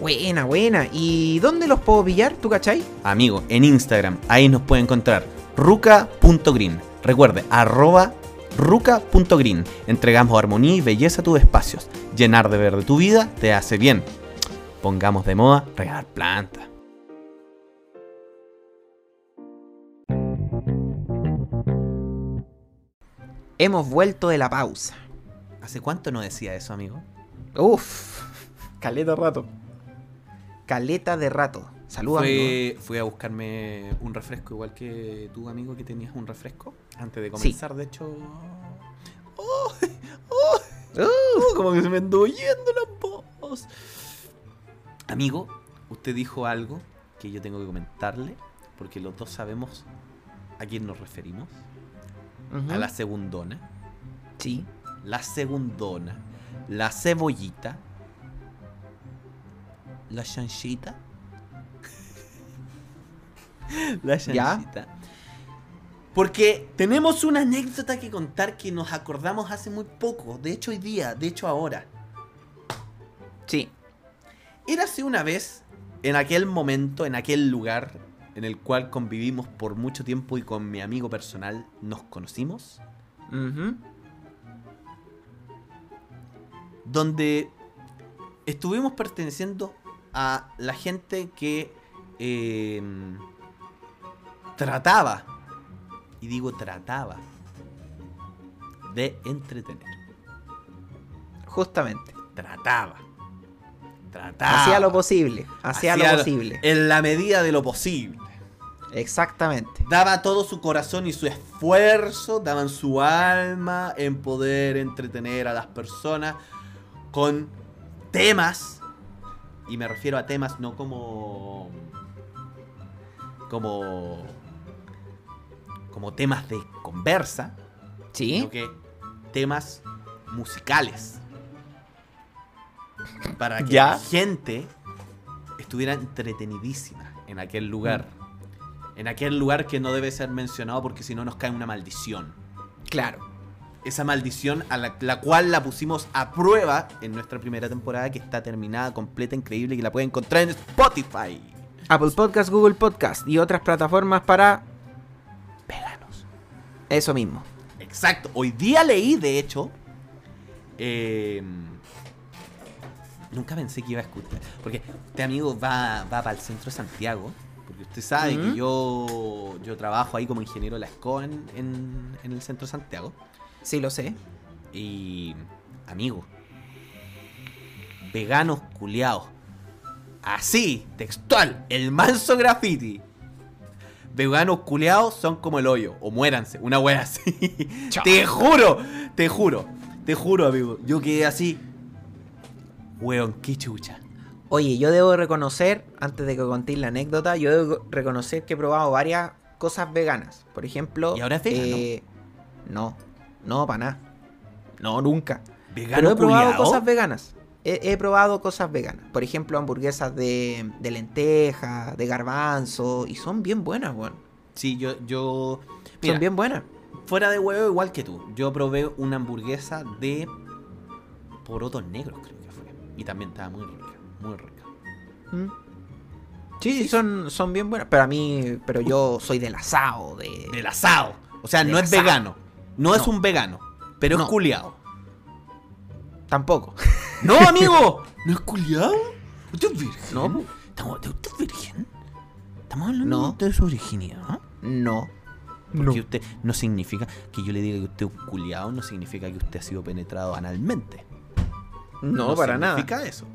Buena, buena. ¿Y dónde los puedo pillar, tú cachai? Amigo, en Instagram, ahí nos puede encontrar ruca.green. Recuerde, arroba ruca.green. Entregamos armonía y belleza a tus espacios. Llenar de verde tu vida te hace bien. Pongamos de moda regalar plantas. Hemos vuelto de la pausa. ¿Hace cuánto no decía eso, amigo? Uf, caleta rato. Caleta de rato. Saludos, amigo. Fue, fui a buscarme un refresco, igual que tú, amigo, que tenías un refresco. Antes de comenzar, de hecho. ¡Oh! ¡Oh! ¡Oh! Como que se me anduvo yendo la voz. Amigo, usted dijo algo que yo tengo que comentarle, porque los dos sabemos a quién nos referimos. A la segundona. Sí. La segundona. La cebollita. la chanchita. la ¿Ya? Porque tenemos una anécdota que contar que nos acordamos hace muy poco. De hecho, hoy día, de hecho, ahora. Sí. Érase una vez, en aquel momento, en aquel lugar, en el cual convivimos por mucho tiempo y con mi amigo personal nos conocimos, donde estuvimos perteneciendo a la gente que eh, trataba, y digo trataba, de entretener. Justamente. Trataba. Trataba. Hacía lo posible. Hacía lo posible. En la medida de lo posible. Exactamente. Daba todo su corazón y su esfuerzo, daban su alma en poder entretener a las personas con temas. Y me refiero a temas no como. como. Como temas de conversa, Sí. sino que temas musicales. Para que Ya. la gente estuviera entretenidísima en aquel lugar. En aquel lugar que no debe ser mencionado porque si no nos cae una maldición. Claro. Esa maldición a la, la cual la pusimos a prueba en nuestra primera temporada que está terminada, completa, increíble y que la pueden encontrar en Spotify. Apple Podcast, Google Podcast y otras plataformas para. Eso mismo. Exacto. Hoy día leí, de hecho. eh, nunca pensé que iba a escuchar. Porque este amigo va, va para el centro de Santiago. Porque usted sabe que yo, yo trabajo ahí como ingeniero de la ESCO en, en- en el centro de Santiago. Sí, lo sé. Y. Amigo. Veganos culiados. Así, textual. El manso graffiti. Veganos culiados son como el hoyo. O muéranse. Una wea así. Chao. te juro. Te juro. Te juro, amigo. Yo quedé así. Weón, qué chucha. Oye, yo debo reconocer, antes de que contéis la anécdota, yo debo reconocer que he probado varias cosas veganas. Por ejemplo. ¿Y ahora es vegano? eh, no, no, para nada. No, nunca. Vegano Pero he probado culiao. cosas veganas. He, he probado cosas veganas. Por ejemplo, hamburguesas de, de lenteja, de garbanzo. Y son bien buenas, weón. Sí, yo. yo mira, Son bien buenas. fuera de huevo, igual que tú. Yo probé una hamburguesa de porotos negros, creo que fue. Y también estaba muy rica. Muy rica. Mm. Sí, sí, son, son bien buenas. Pero a mí, pero yo soy del asado, de... Del asado. O sea, no es asado. vegano. No, es un vegano. Pero No. es culiado. Tampoco. ¡No, amigo! ¿No es culiado? ¿Usted es virgen? No. ¿Estamos- ¿Usted es virgen? ¿Estamos hablando No. de su virginidad? No. Porque usted no significa que yo le diga que usted es un culiado, no significa que usted ha sido penetrado analmente. No, para nada. significa eso.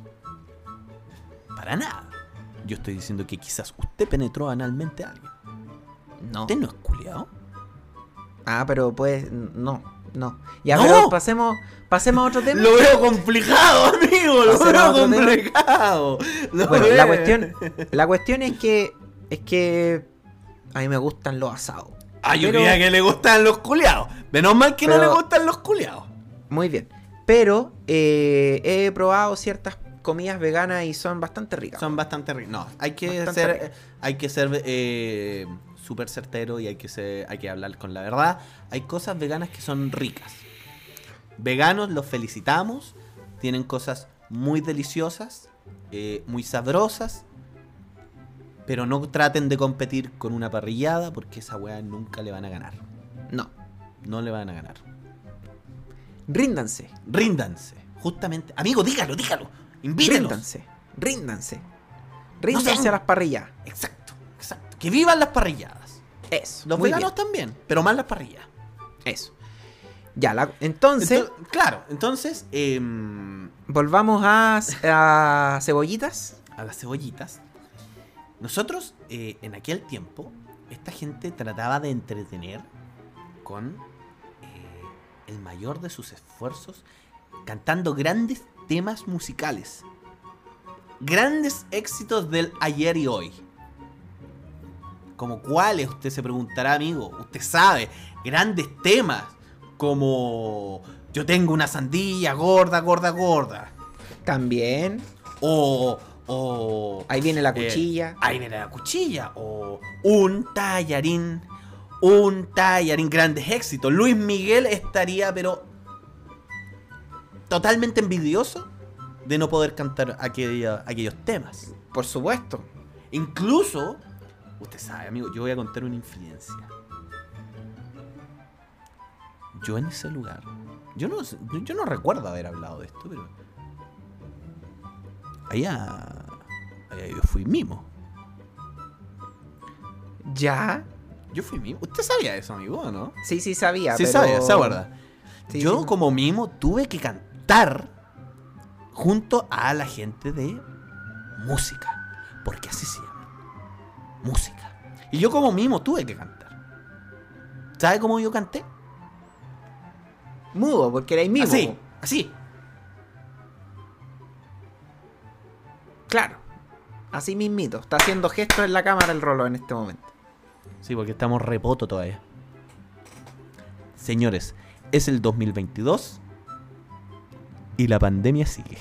Para nada. Yo estoy diciendo que quizás usted penetró analmente a alguien. No. ¿Usted no es culiado? Ah, pero pues, no, no. Ya, pero pasemos, pasemos a otro tema. Lo veo complicado, amigo. Lo ¿Pasemos a veo complicado. Lo Bueno, veo- la cuestión, la cuestión es que, es que a mí me gustan los asados. Yo Pero- creía que le gustan los culiados. Menos mal que no le gustan los culiados. Muy bien. Pero eh, he probado ciertas comidas veganas y son bastante ricas. Son bastante ricos. No, hay que Bastante ser, ricas. hay que ser eh, súper certero y hay que ser, hay que hablar con la verdad. Hay cosas veganas que son ricas. Veganos, los felicitamos. Tienen cosas muy deliciosas, eh, muy sabrosas. Pero no traten de competir con una parrillada porque esa weá nunca le van a ganar. No. No le van a ganar. Ríndanse. Ríndanse. Justamente. Amigo, dígalo, dígalo. Invítenos. Ríndanse. Ríndanse. Ríndanse sean- a las parrillas. Exacto, exacto. Que vivan las parrilladas. Eso. Los veganos bien. también, pero más las parrilladas. Eso. Ya, la- entonces, Ento- claro, entonces, em, volvamos a, a cebollitas. a las cebollitas. Nosotros, eh, en aquel tiempo, esta gente trataba de entretener con eh, el mayor de sus esfuerzos, cantando grandes temas musicales. Grandes éxitos del ayer y hoy. Como cuáles, usted se preguntará, amigo. Usted sabe, grandes temas como Yo tengo una sandía gorda, gorda, gorda. También. O O. Ahí viene la eh, cuchilla. ahí viene la cuchilla. O un tallarín. Un tallarín. Grandes éxitos. Luis Miguel estaría, pero. Totalmente envidioso de no poder cantar aquella- aquellos temas. Por supuesto. Incluso, usted sabe, amigo, yo voy a contar una infidencia. Yo en ese lugar, yo no, yo no recuerdo haber hablado de esto, pero allá, allá yo fui mimo. Ya. Yo fui mimo. ¿Usted sabía eso, amigo, no? Sí, sí sabía. sí pero... sabía, se acuerda. Sí, yo sí. como mimo tuve que cantar junto a la gente de música, porque así se música. Y yo como mimo tuve que cantar. ¿Sabe cómo yo canté? Mudo, porque era ahí mismo. Así, así. Claro. Así mismito. Está haciendo gestos en la cámara el rolo en este momento. Sí, porque estamos repoto todavía. Señores, es el 2022 y la pandemia sigue.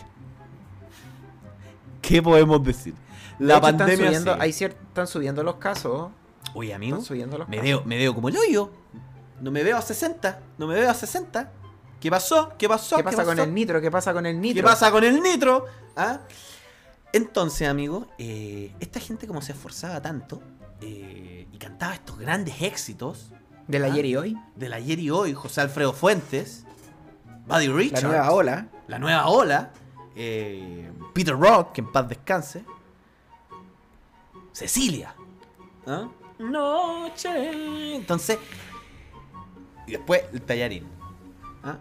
¿Qué podemos decir? La hecho, están pandemia subiendo, hay están subiendo los casos. Oye, amigo, Están subiendo los me casos. veo, me veo como el hoyo. No me veo a 60. No me veo a 60. ¿Qué pasó? ¿Qué pasó? ¿Qué pasa con pasó? el nitro? ¿Qué pasa con el nitro? ¿Qué pasa con el nitro? ¿Ah? Entonces, amigo, eh, esta gente como se esforzaba tanto eh, y cantaba estos grandes éxitos Del Ah. ayer y hoy. del ayer y hoy, José Alfredo Fuentes, Buddy La Richards, nueva ola. la nueva ola, eh, Peter Rock, que en paz descanse, Cecilia. ¿Ah? Noche. Entonces, y después el tallarín. ¿Ah?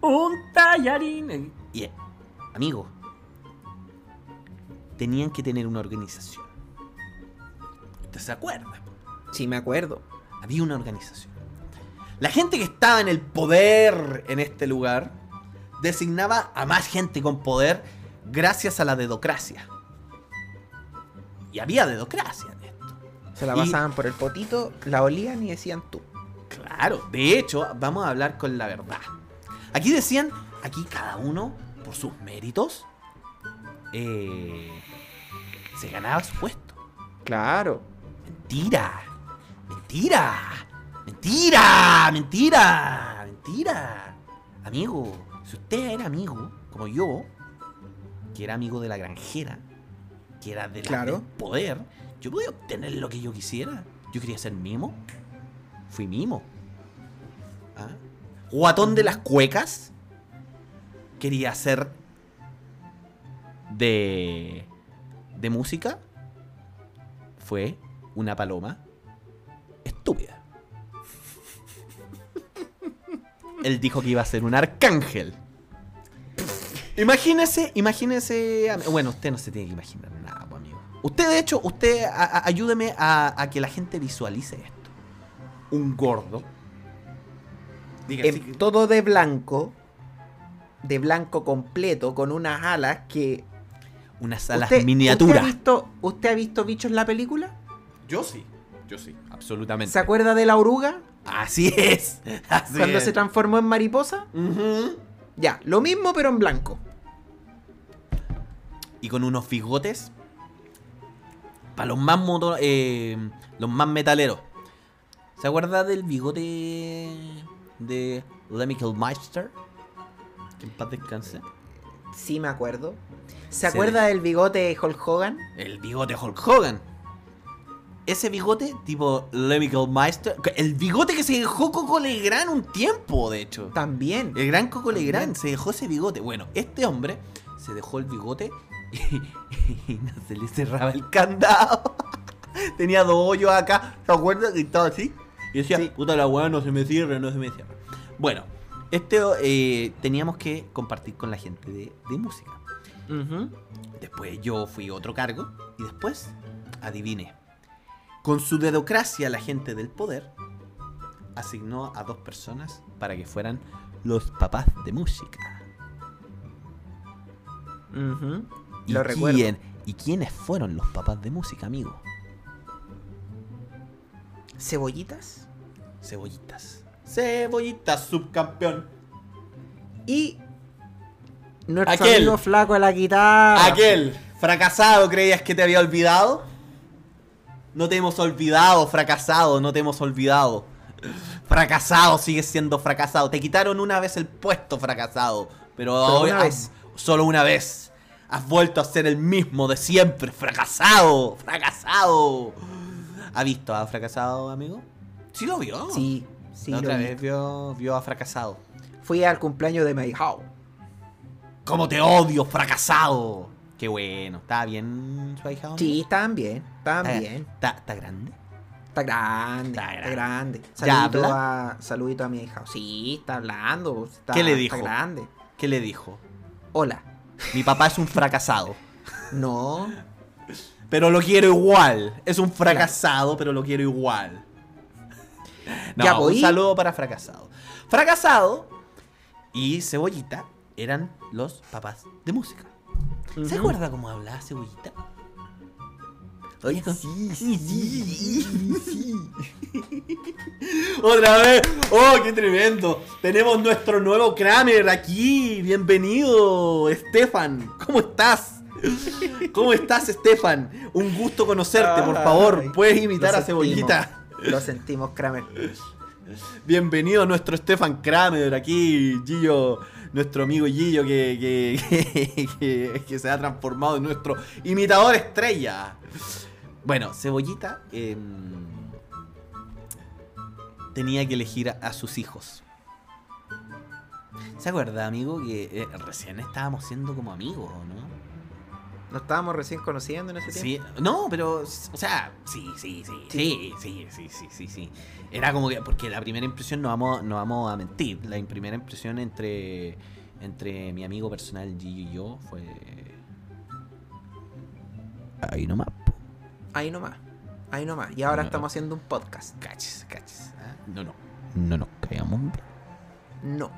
Un tallarín. Y, eh, amigo, tenían que tener una organización. ¿Usted se acuerda? Sí, me acuerdo. había una organización. La gente que estaba en el poder en este lugar designaba a más gente con poder gracias a la dedocracia. Y había dedocracia en esto. Se la Y- pasaban por el potito, la olían y decían tú. Claro, de hecho, vamos a hablar con la verdad. Aquí decían, aquí cada uno, por sus méritos, eh, se ganaba su puesto. Claro. Mentira. Mentira. Mentira. Mentira. Mentira. Amigo, si usted era amigo, como yo, que era amigo de la granjera, que era Claro. del poder, yo podía obtener lo que yo quisiera. Yo quería ser mimo. Fui mimo. ¿Ah? Guatón de las cuecas. Quería ser de de música fue una paloma estúpida. Él dijo que iba a ser un arcángel. Imagínese, imagínese. Bueno, usted no se tiene que imaginar. Usted, de hecho, usted a- a- ayúdeme a, a que la gente visualice esto. Un gordo. Diga, En- todo de blanco. De blanco completo, con unas alas que. unas alas ¿Usted- miniaturas. ¿usted ha, visto, ¿Usted ha visto bichos en la película? Yo sí, yo sí, absolutamente. ¿Se acuerda de la oruga? Así es. Así Cuando es. se transformó en mariposa. Ya, lo mismo pero en blanco. y con unos bigotes para los más moto- eh, los más metaleros. ¿Se acuerda del bigote de Lemmy Kilmister? Que en paz descanse. Sí, me acuerdo. ¿Se Se acuerda del bigote de Hulk Hogan? El bigote Hulk Hogan. Ese bigote tipo Lemmy Kilmister. El bigote que se dejó Coco Legrand un tiempo, de hecho. También. El gran Coco Legrand se dejó ese bigote. Bueno, este hombre se dejó el bigote y, no se le cerraba el candado. Tenía dos hoyos acá, ¿te acuerdas? Y estaba así. Y decía, Sí. puta la weá, no se me cierra, no se me cierra. Bueno, este eh, teníamos que compartir con la gente de, de música. Después yo fui a otro cargo y después, adivine, con su dedocracia la gente del poder asignó a dos personas para que fueran los papás de música. Ujú. ¿Y, Lo recuerdo. quién- ¿Y quiénes fueron los papás de música, amigo? Cebollitas. Cebollitas. Cebollitas, subcampeón. Y. Nuestro Aquel. amigo flaco de la guitarra. Aquel, ¿Fracasado creías que te había olvidado? No te hemos olvidado, fracasado, no te hemos olvidado. Fracasado, sigues siendo fracasado. Te quitaron una vez el puesto, fracasado. Pero ahora una vez. solo una vez. Has vuelto a ser el mismo de siempre. Fracasado, fracasado. ¿Ha visto a fracasado, amigo? Sí lo vio. Sí, sí. La lo otra vi. vez vio, vio a fracasado. Fui al cumpleaños de house. ¿Cómo te odio, fracasado? Qué bueno. ¿Está bien su ahijado? Sí, estaban bien, ¿Está, bien. está- está grande? Está grande, Está está, grande. ¿Ya Saludito a, saludito a mi hija. Sí, está hablando. está- ¿Qué le dijo? Está grande. ¿Qué le dijo? Hola. Mi papá es un fracasado. No. Pero lo quiero igual. Es un fracasado, pero lo quiero igual. No, Ya, un voy. saludo para fracasado. Fracasado y Cebollita eran los papás de música. ¿Se acuerda cómo hablaba Cebollita? Oye, Sí, sí, sí. Otra vez. ¡Oh, qué tremendo! Tenemos nuestro nuevo Kramer aquí. Bienvenido, Estefan. ¿Cómo estás? ¿Cómo estás, Estefan? Un gusto conocerte, por favor. Puedes imitar a Cebollita. Lo sentimos, Kramer. Bienvenido nuestro Stefan Kramer aquí, Gillo, nuestro amigo Gillo que, que, que- que se ha transformado en nuestro imitador estrella. Bueno, Cebollita em, tenía que elegir a, a sus hijos. ¿Se acuerda, amigo, que eh, recién estábamos siendo como amigos, no? Nos estábamos recién conociendo en ese tiempo. Sí, no, pero, o sea, sí, sí, sí, sí, sí, sí, sí, sí, sí. Era como que, porque la primera impresión, no vamos, no vamos a mentir, la primera impresión entre, entre mi amigo personal Gillo y yo fue... Ahí nomás. Ahí nomás. Ahí nomás. Y ahora No. estamos haciendo un podcast. cachis, cachis. ¿ah? No, no, no nos bien. No.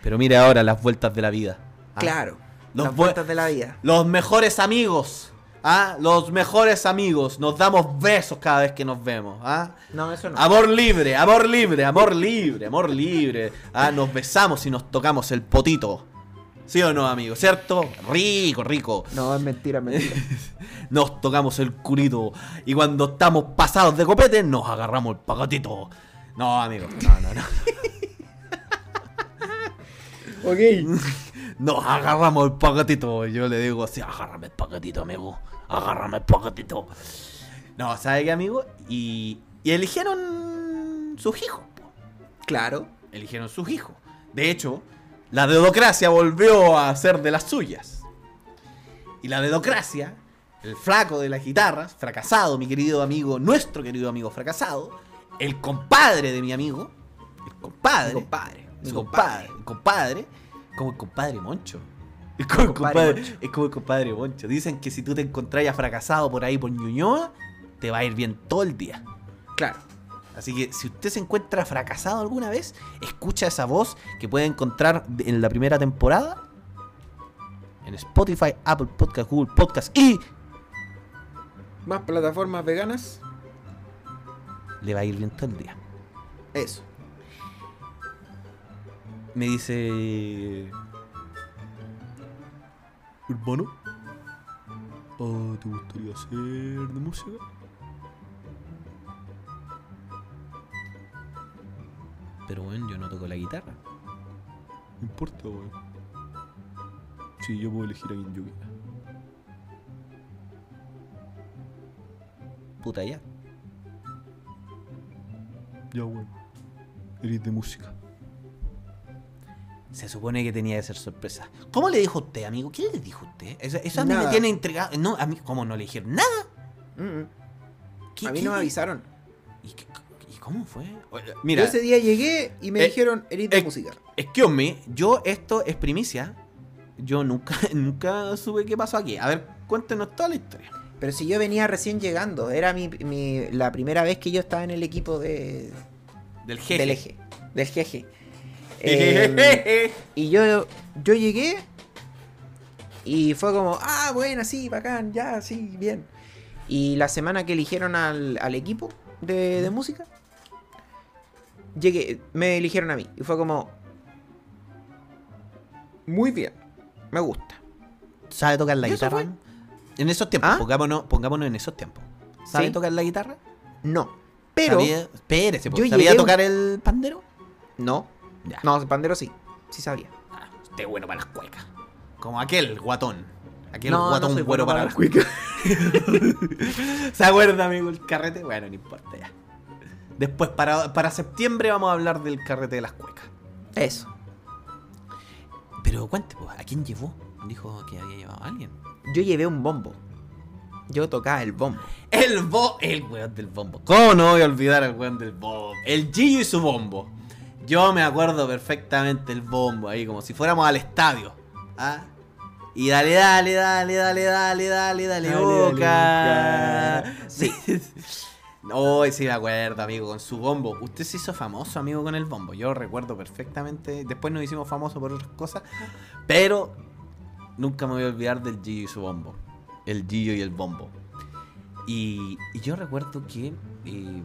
Pero mire ahora las vueltas de la vida. ¿ah? Claro. Los Las vueltas de la vida. Los mejores amigos. ¿ah? Los mejores amigos. Nos damos besos cada vez que nos vemos. ¿ah? No, eso no. Amor libre, amor libre, amor libre, amor libre. Ah, nos besamos y nos tocamos el potito. ¿Sí o no, amigo? ¿Cierto? Rico, rico. No, es mentira, es mentira. Nos tocamos el culito. Y cuando estamos pasados de copete, nos agarramos el pagatito. No, amigo. No, no, no. ok. Nos agarramos el pagatito. Yo le digo así, agárrame el pagatito, amigo. Agárrame el pagatito. No, ¿sabe qué, amigo? Y, y eligieron sus hijos. po. Claro. eligieron sus hijos. De hecho, la dedocracia volvió a ser de las suyas. Y la dedocracia, el flaco de las guitarras, fracasado, mi querido amigo, nuestro querido amigo fracasado, el compadre de mi amigo, el compadre, Mi compadre. Su compadre, el compadre, como el compadre Moncho. Es como, el compadre compadre, Moncho. es como el compadre Moncho. Dicen que si tú te encontrás ya fracasado por ahí por Ñuñoa, te va a ir bien todo el día. Claro. Así que si usted se encuentra fracasado alguna vez, escucha esa voz que puede encontrar en la primera temporada en Spotify, Apple Podcast, Google Podcast y Más plataformas veganas. le va a ir bien todo el día. Eso. Me dice... Hermano, ah, ¿te gustaría hacer de música? Pero bueno, yo no toco la guitarra. No importa, weón. Sí, yo puedo elegir a quien yo quiera. Puta ya. Ya, bueno. Eres de música. Se supone que tenía que ser sorpresa. ¿Cómo le dijo usted, amigo? ¿Qué le dijo usted? Eso, eso a mí me tiene intrigado. No, a mí, ¿cómo no le dijeron nada? Mm, mm. ¿Qué- A mí qué- no me avisaron. ¿Y, qué- cómo fue? Oye, Yo Mira, ese día llegué y me eh, dijeron, eres de eh, música. excuse me, yo esto es primicia. Yo nunca, nunca supe qué pasó aquí. A ver, cuéntenos toda la historia. Pero si yo venía recién llegando, era mi, mi- la primera vez que yo estaba en el equipo de, Del jefe. del eje, del jeje. Eh, y yo, yo llegué y fue como, ah, bueno, sí, bacán, ya, sí, bien. Y la semana que eligieron al, al equipo de, de música, llegué, me eligieron a mí. Y fue como, muy bien, me gusta. ¿Sabe tocar la ¿Y eso guitarra? fue? En esos tiempos, ¿Ah? pongámonos, pongámonos en esos tiempos. ¿Sabes Sí. tocar la guitarra? No. Pero. ¿Sabía, espérese, yo ¿sabía llegué tocar el pandero? No. Ya. No, el pandero sí. Sí sabía. Ah, usted es bueno para las cuecas. Como aquel guatón. Aquel no, guatón no soy bueno bueno para las cuicas. ¿Se acuerda, amigo, el carrete? Bueno, no importa ya. Después, para, para septiembre, vamos a hablar del carrete de las cuecas. Eso. Pero cuente, pues, ¿a quién llevó? Dijo que había llevado a alguien. Yo llevé un bombo. Yo tocaba el bombo. El bo... El weón del bombo. ¿Cómo no voy a olvidar al weón del bombo? El Gillo y su bombo. Yo me acuerdo perfectamente el bombo ahí, como si fuéramos al estadio. ¿Ah? Y dale, dale, dale, dale, dale, dale, dale, Dale, boca. dale, boca. Sí. No, sí me acuerdo, amigo, con su bombo. Usted se hizo famoso, amigo, con el bombo. Yo recuerdo perfectamente. Después nos hicimos famosos por otras cosas. Pero nunca me voy a olvidar del Gillo y su bombo. El Gillo y el bombo. Y, y yo recuerdo que eh,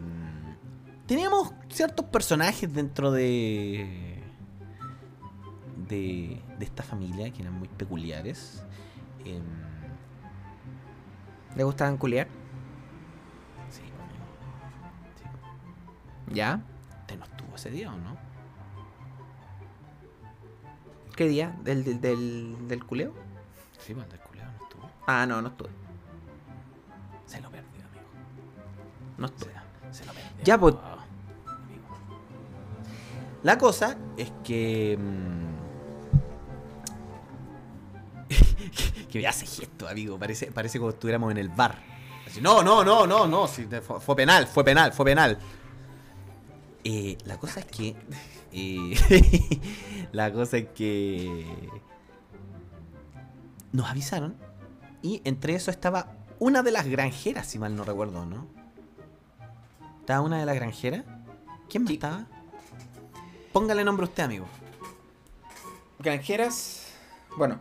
teníamos ciertos personajes dentro de, de de esta familia que eran muy peculiares. Em, ¿Le gustaban culiar? ¿Ya? ¿Usted no estuvo ese día o no? ¿Qué día? ¿Del, del, del, del culeo? Sí, pues el del culiao no estuvo. Ah, no, no estuve. Se lo perdió, amigo. No estuve. Se, se lo perdió. Ya, pues. amigo. La cosa es que. mm, que me hace gesto, amigo. Parece, parece como estuviéramos en el bar. Así, no, no, no, no, no. sí, te- fue, fue penal, fue penal, fue penal. Eh, la cosa es que. eh, la cosa es que. Nos avisaron. Y entre eso estaba una de las granjeras, si mal no recuerdo, ¿no? ¿Estaba una de las granjeras? ¿Quién más Sí. estaba? Póngale nombre a usted, amigo. Granjeras. Bueno,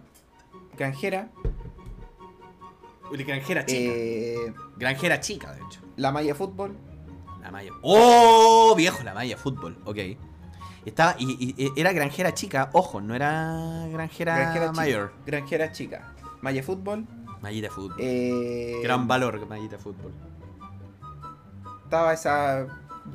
granjera. Granjera eh, Granjera chica, de hecho. la malla fútbol. La malla. ¡Oh! Viejo, la malla fútbol. Ok. Estaba, y, era granjera chica, ojo, no era granjera, Granjera chica. mayor. Granjera chica. Malla fútbol. Mallita fútbol. eh, Gran valor, mallita fútbol. Estaba esa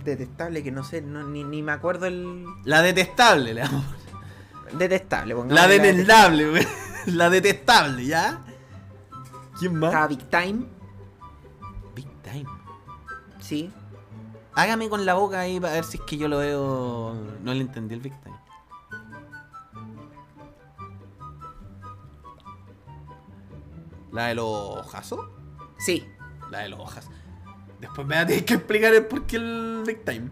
detestable que no sé, no- ni, ni me acuerdo el. La detestable, le damos. Detestable, pongamos La detestable. detestable, güey. La detestable, ¿ya? ¿Quién más? Estaba Big Time, Big Time. sí. Hágame con la boca ahí para ver si es que yo lo veo. No le entendí el Big Time. ¿La de los ojazos? Sí. La de los hojas. Después me va a tener que explicar el por qué el Big Time.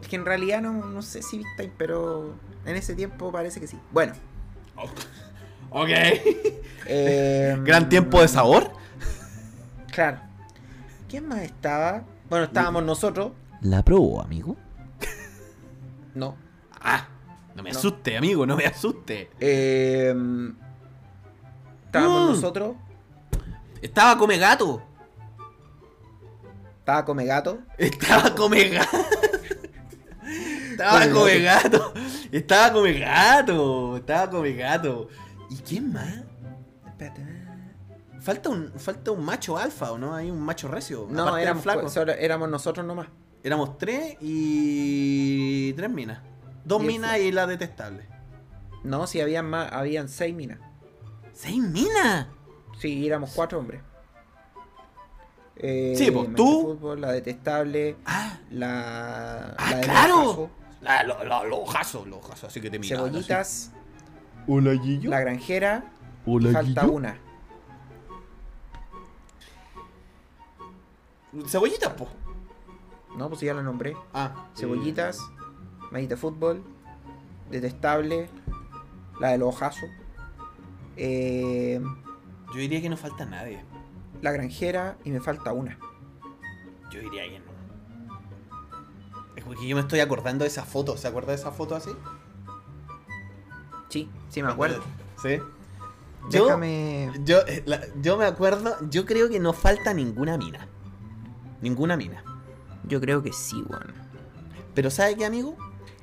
Es que en realidad no, no sé si Big Time, pero en ese tiempo parece que sí. Bueno. Ok. eh, Gran tiempo de sabor. Claro. ¿Quién más estaba? Bueno, estábamos nosotros. ¿La probó, amigo? No. Ah, no me No. asuste, amigo, no me asuste. Eh, estábamos Mm. nosotros. Estaba come gato. Estaba Come Gato. Estaba come gato. Estaba Come gato. Estaba come gato. Estaba come gato. ¿Y quién más? Espérate. Falta un, falta un macho alfa, ¿o no? Hay un macho recio. No, éramos, flaco. solo- éramos nosotros nomás. Éramos tres y. tres minas. Dos minas y la detestable. No, si habían más, habían seis minas. ¿Seis minas? Sí, éramos cuatro hombres. Eh, Sí, pues, tú. Fútbol, la detestable, Ah, la. ah la de claro. La- lo- lo- Los los ojazos, así que te miraba. Cebollitas, Hola, Gillo. la granjera. Hola, y falta una. Cebollitas, po. No, pues ya la nombré. Ah, Cebollitas, Mallita Fútbol, Detestable, la del Ojazo, eh, Yo diría que no falta nadie. la granjera y me falta una. Yo diría que no. Es porque yo me estoy acordando de esa foto. ¿Se acuerda de esa foto así? Sí, sí me acuerdo. Sí. Yo, Déjame. yo, eh, la- yo me acuerdo. Yo creo que no falta ninguna mina. Ninguna mina. Yo creo que sí, weón. Pero ¿sabe qué, amigo?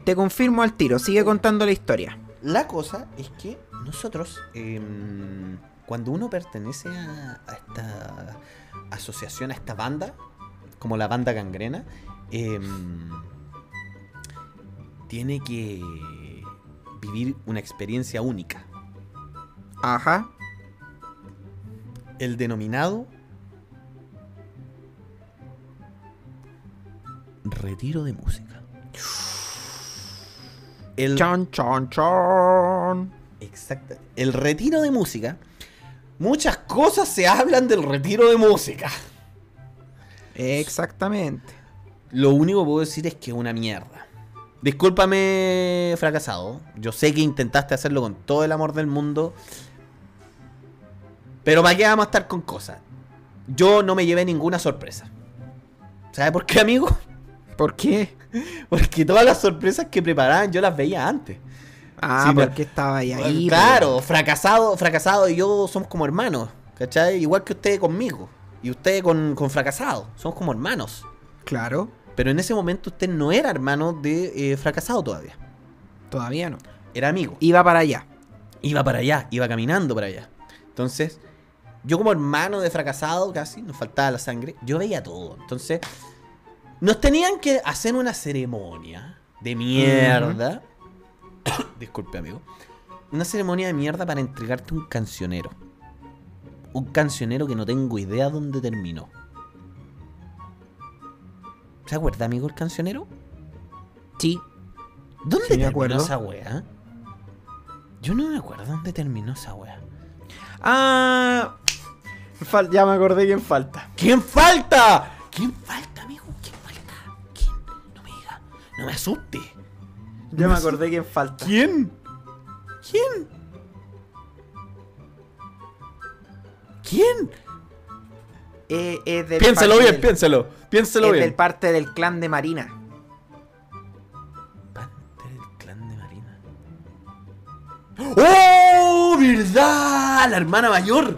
Te confirmo al tiro, sigue contando la historia. La cosa es que nosotros, em, cuando uno pertenece a, a esta asociación, a esta banda, como la banda gangrena, em, tiene que vivir una experiencia única. Ajá. El denominado retiro de música. El, Chan, chan, chan. Exacto. El retiro de música. Muchas cosas se hablan del retiro de música. Exactamente. Lo único que puedo decir es que es una mierda. Discúlpame, fracasado. Yo sé que intentaste hacerlo con todo el amor del mundo. Pero para qué vamos a estar con cosas. Yo no me llevé ninguna sorpresa. ¿Sabe por qué, amigo? ¿Por qué? Porque todas las sorpresas que preparaban yo las veía antes. Ah, Sí, porque pero- estaba ahí. ahí claro, fracasado, fracasado y yo somos como hermanos. ¿Cachai? Igual que usted conmigo. Y usted con, con fracasado. Somos como hermanos. Claro, Pero en ese momento usted no era hermano de eh, fracasado todavía. todavía no. Era amigo. Iba para allá. Iba para allá, iba caminando para allá. Entonces, yo como hermano de fracasado casi, nos faltaba la sangre, yo veía todo. Entonces, nos tenían que hacer una ceremonia de mierda. Disculpe, amigo. Una ceremonia de mierda para entregarte un cancionero. Un cancionero que no tengo idea dónde terminó. ¿Se acuerda, amigo, el cancionero? Sí. ¿Dónde Sí, terminó acuerdo. esa wea? Yo no me acuerdo dónde terminó esa wea. Ah. ya me acordé quién falta. ¿Quién falta? ¿Quién falta, No me asuste. Ya me acordé quién falta. ¿Quién? ¿Quién? ¿Quién? Eh, es del Piénselo bien, del- piénselo. Piénselo es bien. del parte del clan de Marina. Parte del clan de Marina. ¡Oh! ¿Verdad? La hermana mayor.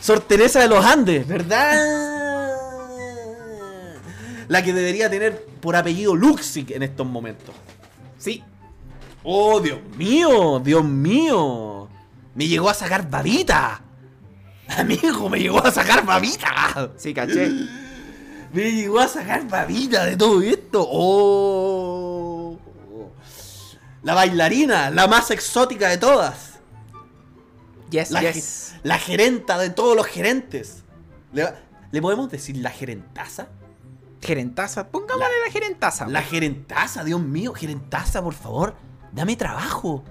Sor Teresa de los Andes, ¿verdad? La que debería tener por apellido Luxic en estos momentos. Sí. ¡Oh, Dios mío! ¡Dios mío! Me llegó a sacar babita. Amigo, me llegó a sacar babita. Sí, caché. Me llegó a sacar babita de todo esto. ¡Oh! La bailarina, la más exótica de todas. Yes, La, yes. la gerenta de todos los gerentes. ¿Le, le podemos decir la gerentaza? Gerentaza. Pongámosle la, gerentaza. La gerentaza, Dios mío, gerentaza, por favor. Dame trabajo.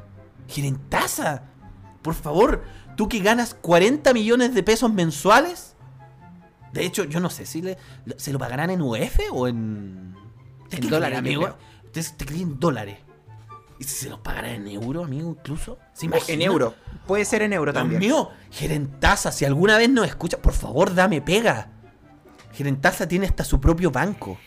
Gerentaza. Por favor, tú que ganas 40 millones de pesos mensuales. De hecho, yo no sé si le, se lo pagarán en UF o en... ¿Usted En dólares, amigo? creo. ¿Usted te cree en dólares? ¿Y si se los pagarán en euro, amigo, incluso? ¿Se en euro. Puede ser en euro Dios también. mío, Gerentaza, si alguna vez nos escucha, por favor, dame pega. Gerentaza tiene hasta su propio banco.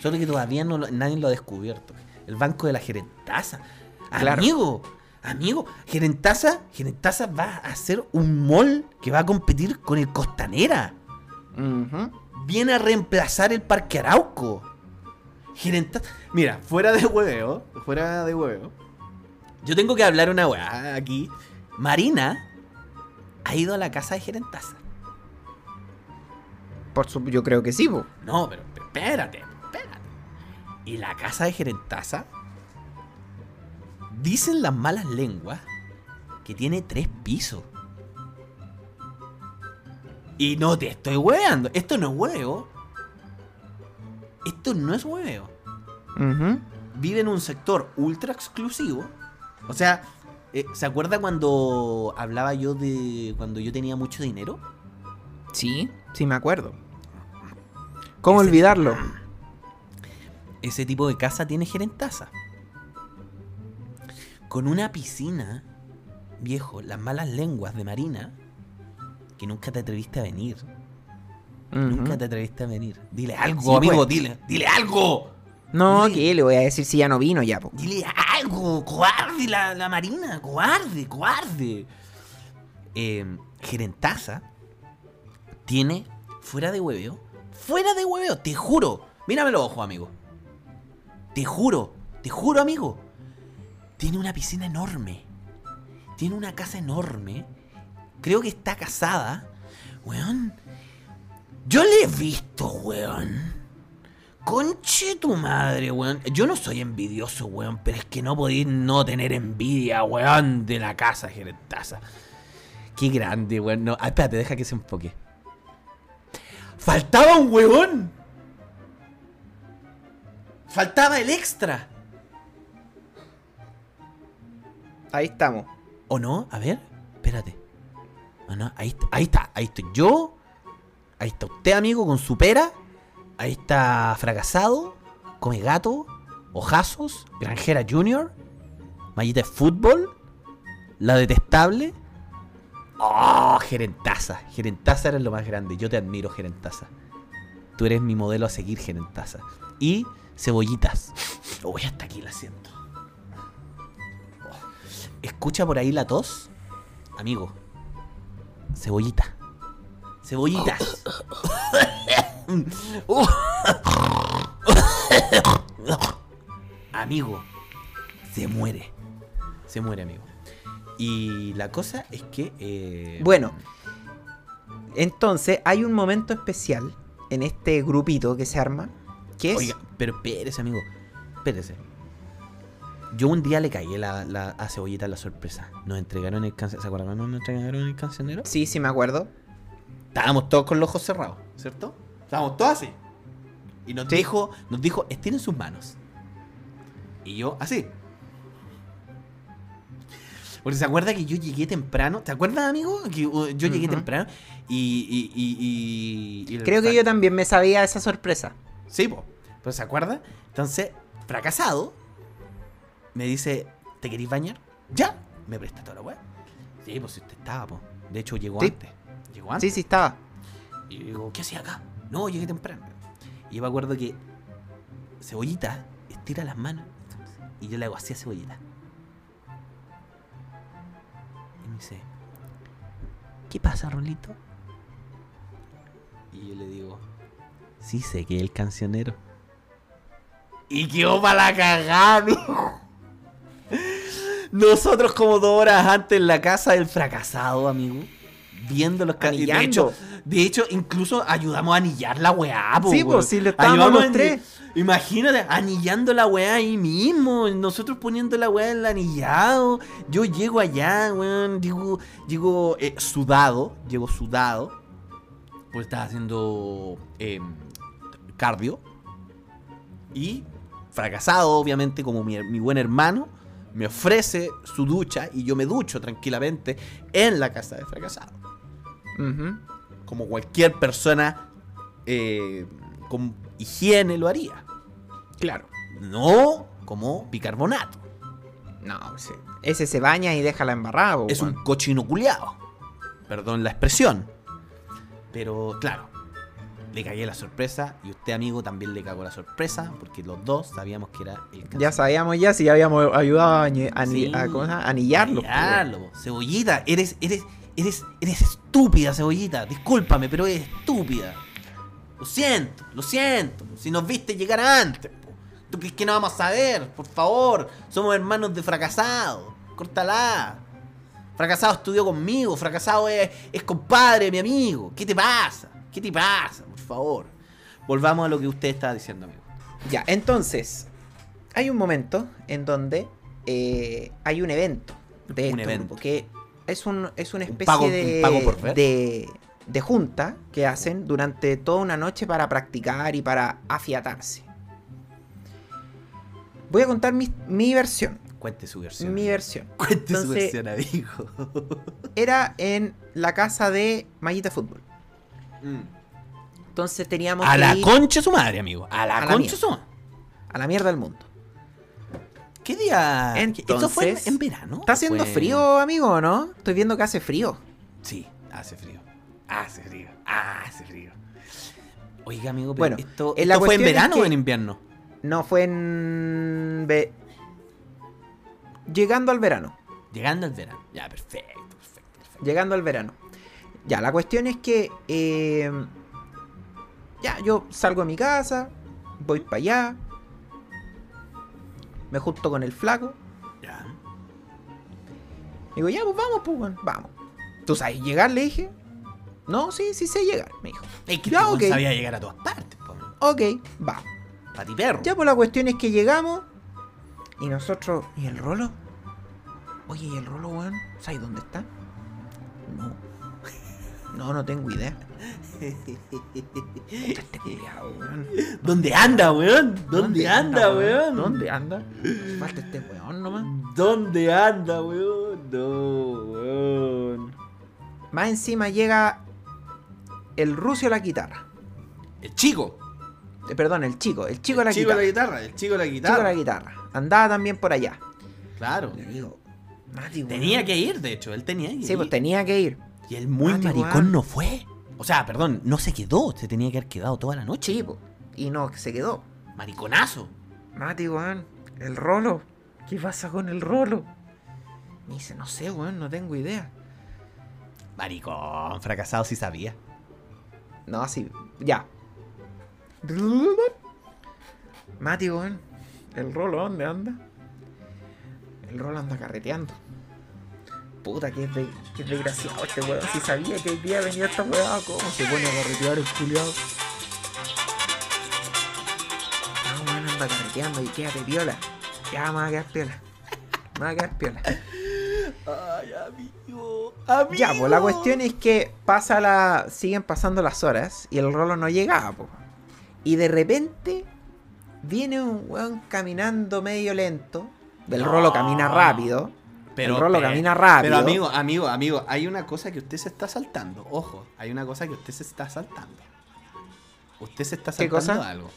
Solo que todavía no nadie lo ha descubierto. El banco de la Gerentaza. Claro. Amigo, amigo, Gerentaza, Gerentaza va a hacer un mall que va a competir con el Costanera. Viene a reemplazar el Parque Arauco. Gerentaza. Mira, fuera de hueveo, fuera de hueveo. Yo tengo que hablar una weá aquí. Marina ha ido a la casa de Gerentaza. Por su, yo creo que sí, po. No, pero espérate, espérate. Y la casa de Gerentaza, dicen las malas lenguas que tiene tres pisos. Y no te estoy hueveando. Esto no es huevo. Esto no es hueveo. Ujú. Vive en un sector ultra exclusivo. O sea, eh, ¿se acuerda cuando hablaba yo de cuando yo tenía mucho dinero? Sí, sí me acuerdo. ¿Cómo Ese- olvidarlo? Ese tipo de casa tiene gerentaza. Con una piscina, viejo, las malas lenguas de Marina, que nunca te atreviste a venir. Nunca te atreviste a venir. Dile algo, Sí, amigo, pues. dile, dile algo. No, Dile- ¿qué le voy a decir si ya no vino ya, po? Dile algo, cobarde la, la Marina, cobarde, cobarde. Eh, gerentaza tiene, fuera de hueveo, fuera de hueveo, te juro. Mírame los ojos, amigo. Te juro, te juro, amigo. Tiene una piscina enorme. Tiene una casa enorme creo que está casada. Weón. Yo le he visto, weón. Conche tu madre, weón. Yo no soy envidioso, weón, pero es que no podéis no tener envidia, weón, de la casa gerentaza. Qué grande, weón. No, ah, espérate, deja que se enfoque. Faltaba un weón. Faltaba el extra. Ahí estamos. ¿O no? A ver, espérate. Ah, no, ahí, ahí está, ahí estoy yo. Ahí está usted, amigo, con su pera. Ahí está fracasado. Come gato. Ojazos. Granjera Junior. Mallita de fútbol. La detestable. Oh, Gerentaza. Gerentaza era lo más grande. Yo te admiro, Gerentaza. Tú eres mi modelo a seguir, Gerentaza. Y cebollitas. Uy, hasta aquí la siento. Oh. ¿Escucha por ahí la tos? Amigo. Cebollita. Cebollitas. amigo. Se muere. Se muere, amigo. Y la cosa es que... eh, Bueno, entonces hay un momento especial en este grupito que se arma. Que es. Oiga, pero espérese, amigo. Espérese. Yo un día le caí la, la- a Cebollita la sorpresa. Nos entregaron el cancionero. ¿Se acuerdan nos entregaron el cancionero? Sí, sí, me acuerdo. Estábamos todos con los ojos cerrados, ¿cierto? Estábamos todos así. Y nos Sí. dijo, nos dijo, estiren sus manos. Y yo, así. Porque se acuerda que yo llegué temprano. ¿Te acuerdas, amigo? Que uh, yo llegué temprano y. y, y, y- y el Creo que yo también me sabía esa sorpresa. Sí, po. Pero se acuerda. Entonces, fracasado, me dice, ¿te querís bañar? Ya. Me presta toda la weá. Sí, pues si usted estaba, po. De hecho, llegó Sí. antes. Llegó antes. Sí, sí, estaba. Y digo, ¿qué hacía acá? No, llegué temprano. Y yo me acuerdo que Cebollita estira las manos y yo le hago así a Cebollita. Me dice, ¿qué pasa, Rolito? Y yo le digo, sí sé que es el cancionero. Y quedó para la cagada. Nosotros como dos horas antes en la casa del fracasado, amigo. Viendo los y De hecho, de hecho, incluso ayudamos a anillar la weá, po, Sí, pues, sí, le estábamos los tres. Imagínate, anillando la weá ahí mismo. Nosotros poniendo la weá en el anillado. Yo llego allá, weón. Llego, llego eh, sudado. Llego sudado. Pues estaba haciendo eh, cardio. Y fracasado, obviamente, como mi, mi buen hermano. Me ofrece su ducha y yo me ducho tranquilamente en la casa de fracasado Como cualquier persona eh, con higiene lo haría. Claro. No como bicarbonato. No, sí. Ese se baña y deja la embarrada. po, Es un cochino culiao. Perdón la expresión. Pero claro, le cagué la sorpresa y usted, amigo, también le cagó la sorpresa porque los dos sabíamos que era el Ya sabíamos ya si habíamos ayudado a, anillarlo. weón. Anillarlo. Cebollita, eres, eres, eres, eres estúpida, cebollita. Discúlpame, pero eres estúpida. Lo siento, lo siento. Si nos viste llegar antes, po. ¿Tú crees que no vamos a saber? Por favor. Somos hermanos de fracasado. Córtala. Fracasado estudió conmigo. Fracasado es, es compadre, mi amigo. ¿Qué te pasa? ¿Qué te pasa? Por favor. Volvamos a lo que usted estaba diciendo, amigo. Ya, entonces, hay un momento en donde eh, hay un evento de Un este evento. grupo, que es, un, es una Un especie pago- de, un pago por ver. de, de junta que hacen durante toda una noche para practicar y para afiatarse. Voy a contar mi, mi versión. Cuente su versión. Mi versión. Cuente su Entonces- versión, amigo. Era en la casa de Mallita Fútbol. Entonces teníamos A que la ir concha su madre, amigo. A la A la concha mierda. su madre. a la mierda del mundo. ¿Qué día? ¿Esto fue en, Entonces, en verano? ¿Está haciendo Fue- frío, amigo, no? Estoy viendo que hace frío. Sí, hace frío. Hace frío. Hace frío. Oiga, amigo, pero Bueno, esto, ¿esto fue en es verano o en invierno? No fue en. ve- Llegando al verano. Llegando al verano. Ya, perfecto, perfecto, perfecto. Llegando al verano. Ya, la cuestión es que. eh, ya, yo salgo de mi casa. Voy para allá. Me junto con el flaco. Ya. Digo, ya, pues vamos, pues, weón, vamos. ¿Tú sabes llegar? Le dije. No, sí, sí sé llegar, me dijo. Es que Ya, este weón ok. sabía llegar a todas partes, po. Ok, va. Pati perro. Ya, pues la cuestión es que llegamos y nosotros. ¿Y el rolo? Oye, ¿y el rolo, weón? ¿Sabes dónde está? No. No, no tengo idea. Puta, este culiao, weón. ¿Dónde anda, weón? ¿Dónde, anda, weón? ¿Dónde anda? Falta este weón nomás. ¿Dónde anda, weón? No, weón. Más encima llega el rucio a la guitarra. El chico. Eh, perdón, el chico. El chico a la el chico guitarra. de la guitarra. El chico de la El chico a guitarra. la guitarra. Andaba también por allá. Claro. Le digo, Mati, weón. Tenía que ir, de hecho. Él tenía que Sí, ir. pues tenía que ir. Y él muy Mati, maricón no fue. O sea, perdón, no se quedó. Se tenía que haber quedado toda la noche. Sí, po. Y no, se quedó. Mariconazo. Mati, weón, el rolo. ¿Qué pasa con el rolo? Me dice, no sé, weón, no tengo idea. Maricón, fracasado si sabía. No, así, ya. Mati, weón, el rolo, ¿dónde anda? El rolo anda carreteando. Puta, que es, de, que es desgraciado este weón. Si sabía que hoy día venía esta weá, ¿cómo se pone a carretear el culiado? Ah, weón, anda carreteando y quédate piola. Ya, me va a quedar piola. Me va a quedar piola. Ay, amigo. Amigo. Ya, pues la cuestión es que pasa la. siguen pasando las horas y el rolo no llegaba, po. Y de repente viene un weón caminando medio lento. El No. rolo camina rápido. El rolo pero- camina rápido. Pero amigo, amigo, amigo, hay una cosa que usted se está saltando. Ojo, hay una cosa que usted se está saltando. Usted se está ¿Qué saltando cosa? algo.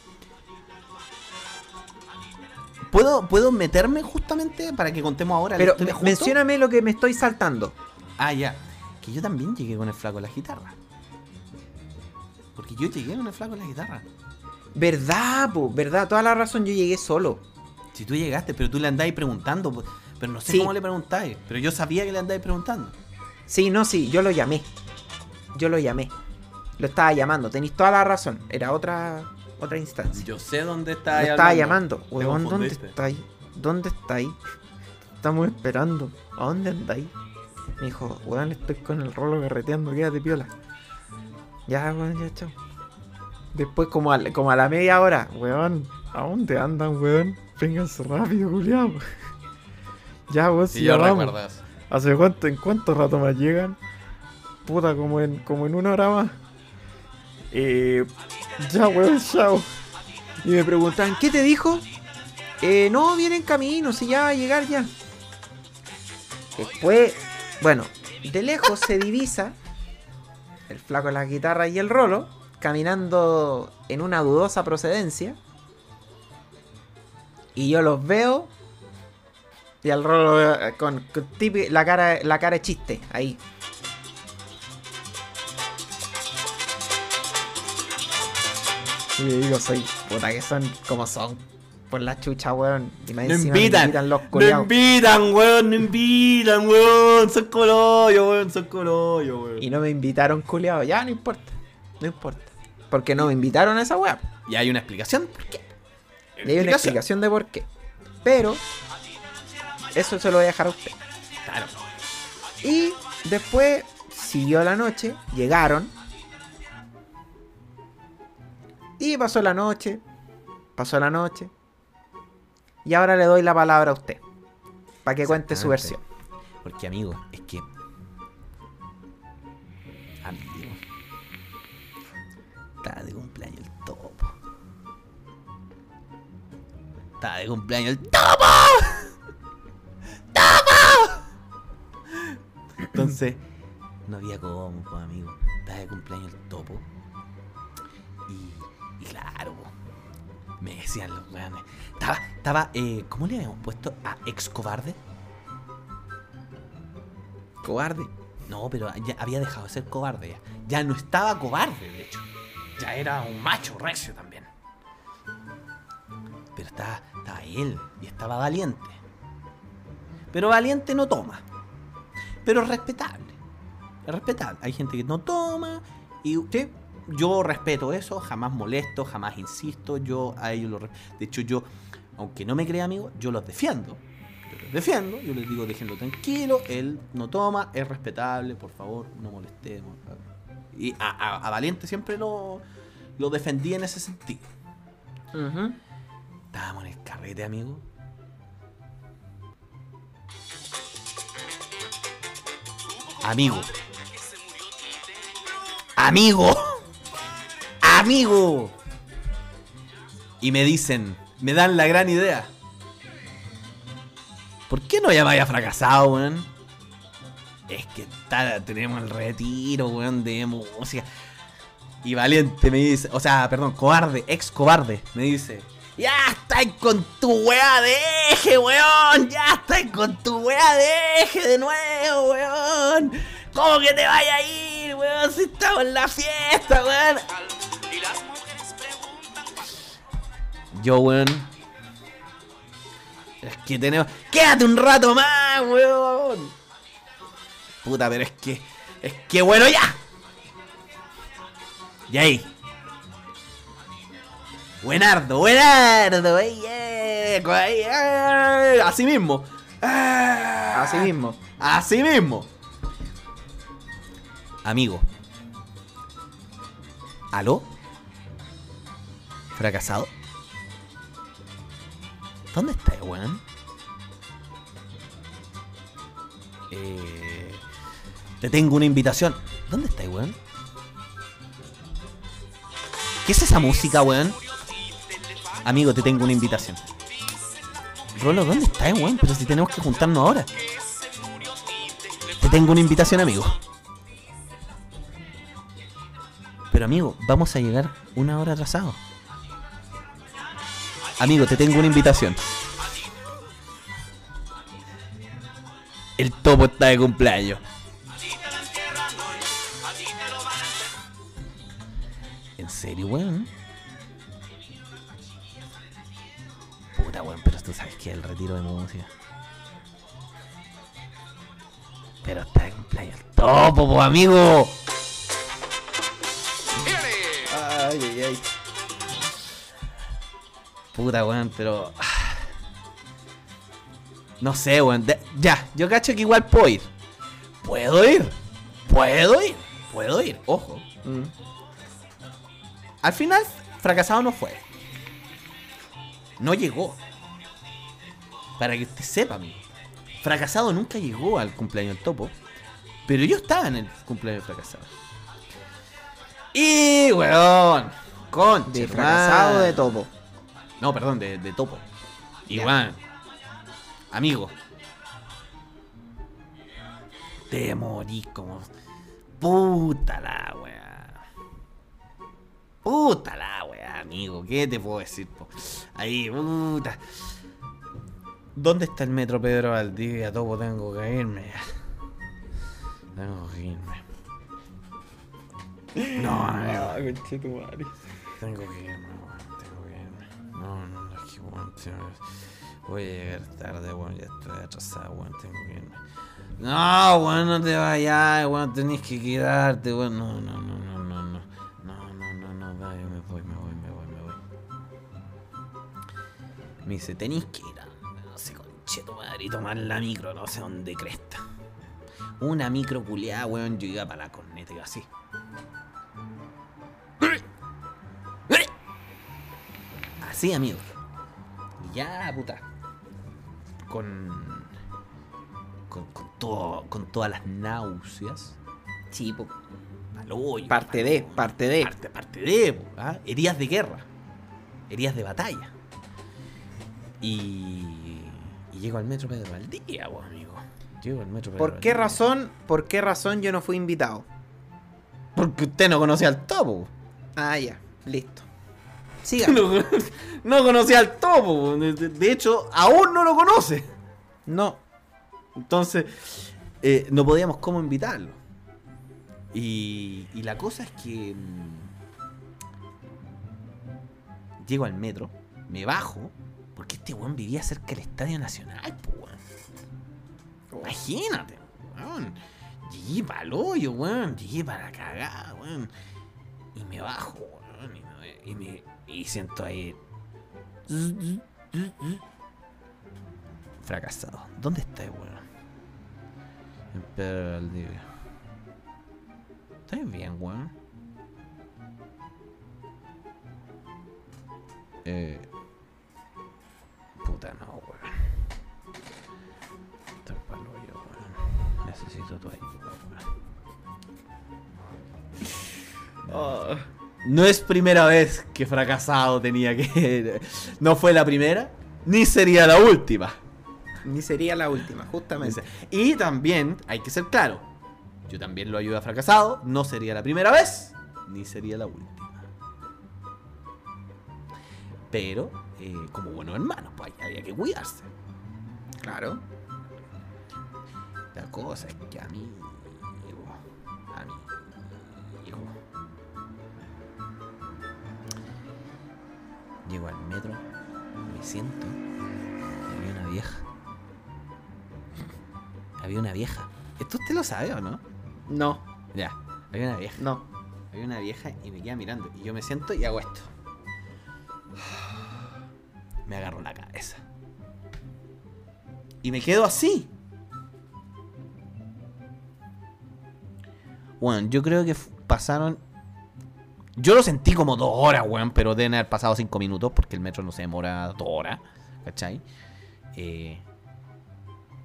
¿Puedo, ¿Puedo meterme justamente para que contemos ahora la Pero historia juntos? mencióname lo que me estoy saltando. Ah, ya. Que yo también llegué con el flaco de la guitarra. Porque yo llegué con el flaco de la guitarra. ¿Verdad, po? ¿Verdad? Toda la razón, yo llegué solo. Si tú llegaste, pero tú le andáis preguntando. po- Pero no sé Sí. cómo le preguntáis. Pero yo sabía que le andáis preguntando. Sí, no, sí, yo lo llamé. Yo lo llamé. Lo estaba llamando, tenéis toda la razón. Era otra otra instancia. Yo sé dónde Lo está estaba llamando. Weón, ¿dónde estáis? ¿Dónde estáis? Estamos esperando. ¿A dónde andáis? Me dijo, weón, estoy con el rolo carreteando, quédate piola. Ya, weón, ya, chao. Después, como a, como a la media hora, weón, ¿a dónde andan, weón? Vénganse rápido, culiao. Ya, weón, si Si ya vamos. ¿Hace cuánto, en cuánto rato más llegan? Puta, como en, como en una hora más. Eh, ya, weón, chao. Y me preguntan, ¿qué te dijo? Eh, no, viene en camino, si ya va a llegar ya. Después, bueno, de lejos se divisa el flaco de la guitarra y el rolo caminando en una dudosa procedencia. Y yo los veo y al rolo eh, con, con tipi- la cara la cara de chiste ahí. Y le digo, soy puta que son como son. Por la chucha, weón. Y más No me invitan. los No culiaos. invitan, weón. No invitan, weón. Son colollo, weón. Son colollo, weón. Y no me invitaron, culiao. Ya, no importa. No importa. Porque no me invitaron a esa weá. Y hay una explicación. ¿Por qué? Y hay una explicación de por qué. Pero, eso se lo voy a dejar a usted. Claro. Y después siguió la noche, llegaron. Y pasó la noche, pasó la noche. Y ahora le doy la palabra a usted. Para que cuente su versión. Porque, amigo, es que. Amigo. Estaba de cumpleaños el topo. Estaba de cumpleaños el topo. Entonces, no había cómo, pues, amigo. Estaba de cumpleaños el topo. Y, y claro, me decían los weones. Estaba, estaba, eh, ¿cómo le habíamos puesto a ex cobarde? Cobarde. No, pero había dejado de ser cobarde ya. Ya no estaba cobarde, de hecho. Ya era un macho recio también. Pero estaba, estaba él y estaba valiente. Pero valiente no toma. Pero es respetable. Es respetable. Hay gente que no toma y sí, yo respeto eso, jamás molesto, jamás insisto, yo a ellos lo De hecho, yo, aunque no me crea amigo, yo los defiendo. Yo los defiendo, yo les digo déjenlo tranquilo, él no toma, es respetable, por favor, no molestemos. Y a, a- a Valiente siempre lo, lo defendí en ese sentido. Ujú. Estábamos en el carrete, amigo. Amigo. Amigo. Amigo. Y me dicen, me dan la gran idea. ¿Por qué no llamáis a fracasado, weón? Es que está- tenemos el retiro, weón, de música. Y Valiente me dice, o sea, perdón, cobarde, ex cobarde, me dice, ya estáis con tu weá de eje, weón, ya estáis con tu weá de eje de nuevo, weón. ¿Cómo que te vaya a ir, weón, si estamos en la fiesta, weón? Yo, weón. Es que tenemos... Quédate un rato más, weón. Puta, pero es que... Es que, bueno, ya. Y ahí. Buenardo, buenardo, ey, ey, eh, así mismo. Ah, Así mismo. Así mismo. Amigo. ¿Aló? ¿Fracasado? ¿Dónde está, weón? Eh, te tengo una invitación. ¿Dónde está, weón? ¿Qué es esa música, weón? Amigo, te tengo una invitación. Rolo, ¿dónde estás, weón? Pero si tenemos que juntarnos ahora. Te tengo una invitación, amigo. Pero amigo, vamos a llegar una hora atrasado. Amigo, te tengo una invitación. El topo está de cumpleaños. ¿En serio, weón? Puta, weón, pero tú sabes que el retiro de música. Pero está de cumpleaños el topo, po, amigo. Ay, ay, ay. Puta, weón, pero. ah. No sé, weón. De- Ya, yo cacho que igual puedo ir. Puedo ir. Puedo ir. Puedo ir. Ojo. Mm. Al final, fracasado no fue. No llegó. Para que usted sepa, amigo. Fracasado nunca llegó al cumpleaños del topo. Pero yo estaba en el cumpleaños de fracasado. Y, weón. Concha. De fracasado de topo. No, perdón, de, de topo. Weón. Amigo. Te morí como. Puta la weá. Puta la weá, amigo. ¿Qué te puedo decir? po? Ahí, puta. ¿Dónde está el metro Pedro Valdivia? Topo, tengo que irme. Tengo que irme. No, amigo. Tengo que irme, weón. Tengo que irme. No, no, no, es que, weón, Voy a llegar tarde, weón. Ya estoy atrasado, weón. Tengo que irme. No, weón, no te vayas, weón. Tenés que quedarte, weón. No, no, no. Me dice, tenés que ir a. No sé, conche tu madre, y tomar la micro, no sé dónde cresta. Una micro culiada, weón. Yo iba para la corneta y así. Así, amigo. Y ya, puta. Con. Con, con todo, con todas las náuseas. Sí, po. Hoyo, Parte de, parte de. Parte, parte de, po, ¿ah? Heridas de guerra. Heridas de batalla. Y. Y llego al metro Pedro Valdía, po, amigo. Llego al metro Pedro ¿Por qué Valdivia. razón, por qué razón yo no fui invitado? Porque usted no conocía al topo. Ah, ya, listo. Siga. No, no conocía al topo. De hecho, aún no lo conoce. No. Entonces, eh, no podíamos cómo invitarlo. Y, y la cosa es que mm, llego al metro, me bajo, porque este weón vivía cerca del Estadio Nacional, weón. Imagínate, weón. Llegué para el hoyo, weón. Llegué para la cagada, weón. Y me bajo, weón. Y me, y me- y siento ahí. Fracasado. ¿Dónde está, weón? En Pedro Valdivia. ¿Estás bien, weón? Eh. Puta no, weón. Hoyo, weón. Necesito tu ayuda, weón. No es primera vez que fracasado tenía que. No fue la primera, ni sería la última. Ni sería la última, justamente. Y también, hay que ser claro, yo también lo ayudo a fracasado, no sería la primera vez, ni sería la última. Pero, eh, como buenos hermanos, pues había que cuidarse. Claro. La cosa es que a mí, a mí, llego al metro, me siento, y había una vieja. Había una vieja. ¿Esto usted lo sabe o no? No, Ya, había una vieja. no. Había una vieja y me queda mirando. Y yo me siento y hago esto. Y me quedo así. Bueno, yo creo que pasaron. Yo lo sentí como dos horas, weón, pero deben haber pasado cinco minutos porque el metro no se demora dos horas, ¿cachai? Eh,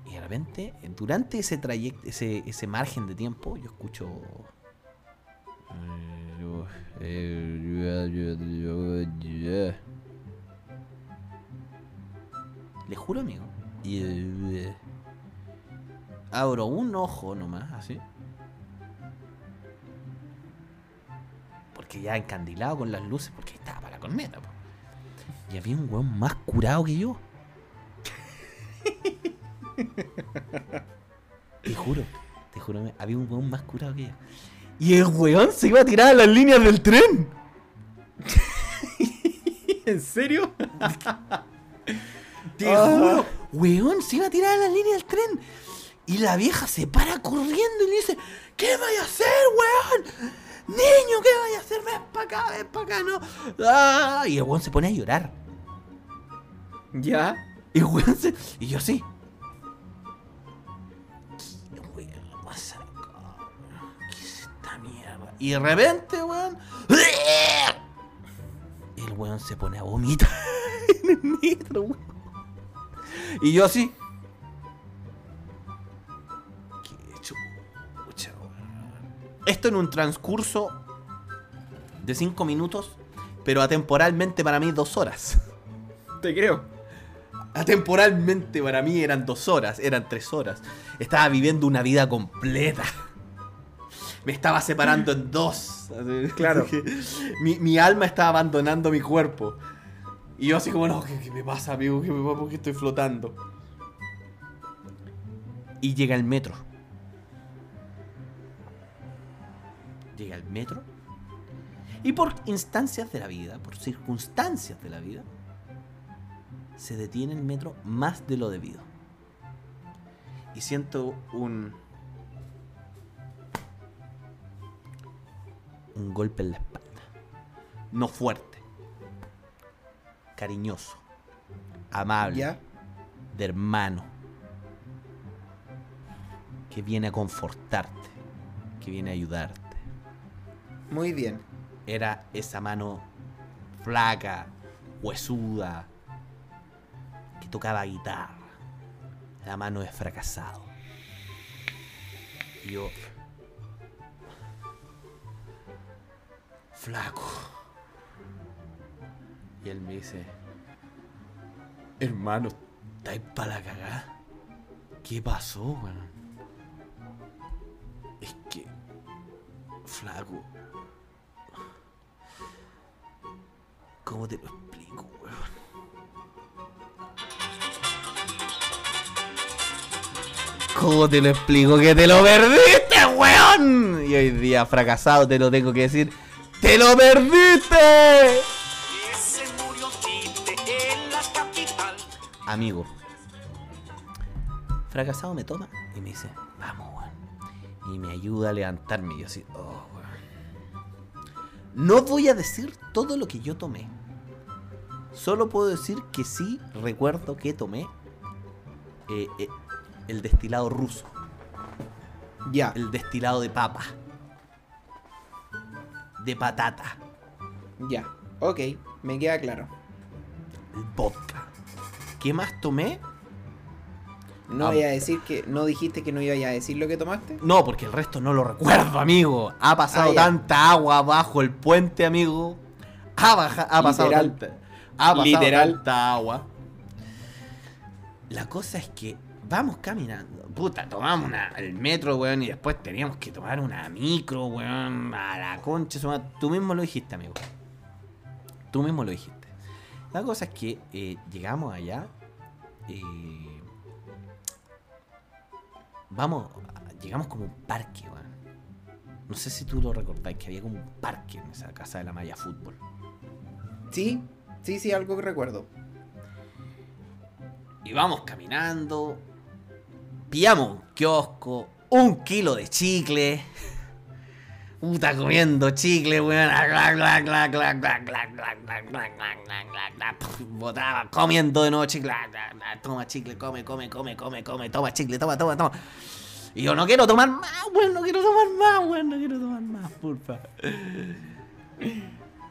y de repente, durante ese trayecto, ese, ese margen de tiempo, yo escucho. Le juro, amigo. Y abro un ojo nomás, así. Porque ya encandilado con las luces, porque estaba para la corneta. po. Y había un weón más curado que yo. Te juro, te juro, había un weón más curado que yo. Y el weón se iba a tirar a las líneas del tren. ¿En serio? Te juro, weón, se iba a tirar a la línea del tren. Y la vieja se para corriendo y le dice, ¿qué vaya a hacer, weón? Niño, ¿qué vaya a hacer? Ven para acá, ven para acá, no. Ah, y el weón se pone a llorar. ¿Ya? Y el weón se... Y yo así. ¿Qué weón pasa acá? ¿Qué es esta mierda? Y de repente, weón... El weón se pone a vomitar en el metro, weón. Y yo así. Qué chucha. Esto en un transcurso de 5 minutos, pero atemporalmente para mí dos horas. Te creo. Atemporalmente para mí eran dos horas, eran tres horas. Estaba viviendo una vida completa. Me estaba separando en dos. Claro. que Mi, mi alma estaba abandonando mi cuerpo. Y yo así como, no, ¿qué, me pasa, amigo? ¿Qué me pasa? ¿Por qué estoy flotando? Y llega el metro. Llega el metro. Y por instancias de la vida, por circunstancias de la vida, se detiene el metro más de lo debido. Y siento un. Un golpe en la espalda. No fuerte. Cariñoso. Amable. ¿Ya? De hermano. Que viene a confortarte. Que viene a ayudarte. Muy bien. Era esa mano flaca, huesuda, que tocaba guitarra. La mano de fracasado. Y yo. Flaco. Y él me dice. Hermano, ¿estáis para la cagada? ¿Qué pasó, weón? Es que. Flaco. ¿Cómo te lo explico, weón? ¿Cómo te lo explico que te lo perdiste, weón? Y hoy día fracasado te lo tengo que decir. ¡Te lo perdiste! Amigo. Fracasado me toma y me dice, vamos, weón. Y me ayuda a levantarme. Y yo así, oh, weón. No voy a decir todo lo que yo tomé. Solo puedo decir que sí recuerdo que tomé eh, eh, el destilado ruso, Ya. el destilado de papa, de patata, Ya. Ok, me queda claro. el vodka. ¿Qué más tomé? No Ah. voy a decir que. ¿No dijiste que no iba a decir lo que tomaste? No, porque el resto no lo recuerdo, amigo. Ha pasado Ah, tanta agua bajo el puente, amigo. Ha, baja- ha pasado Literal. tanta, ha pasado Literal. tanta agua. La cosa es que vamos caminando. Puta, tomamos una, el metro, weón, y después teníamos que tomar una micro, weón, a la concha. Tú mismo lo dijiste, amigo. Tú mismo lo dijiste. La cosa es que eh, llegamos allá. eh, vamos, llegamos como un parque, weón. No sé si tú lo recordáis, que había como un parque en esa casa de la Maya Fútbol. Sí, sí, sí, algo que recuerdo. Y vamos caminando. Pillamos un kiosco, un kilo de chicle. Puta comiendo chicle, weón. Botaba, comiendo de nuevo chicle. Toma chicle, come, come, come, come, come. Toma chicle, toma, toma, toma. Y yo no quiero tomar más, weón. No quiero tomar más, weón. No quiero tomar más, porfa.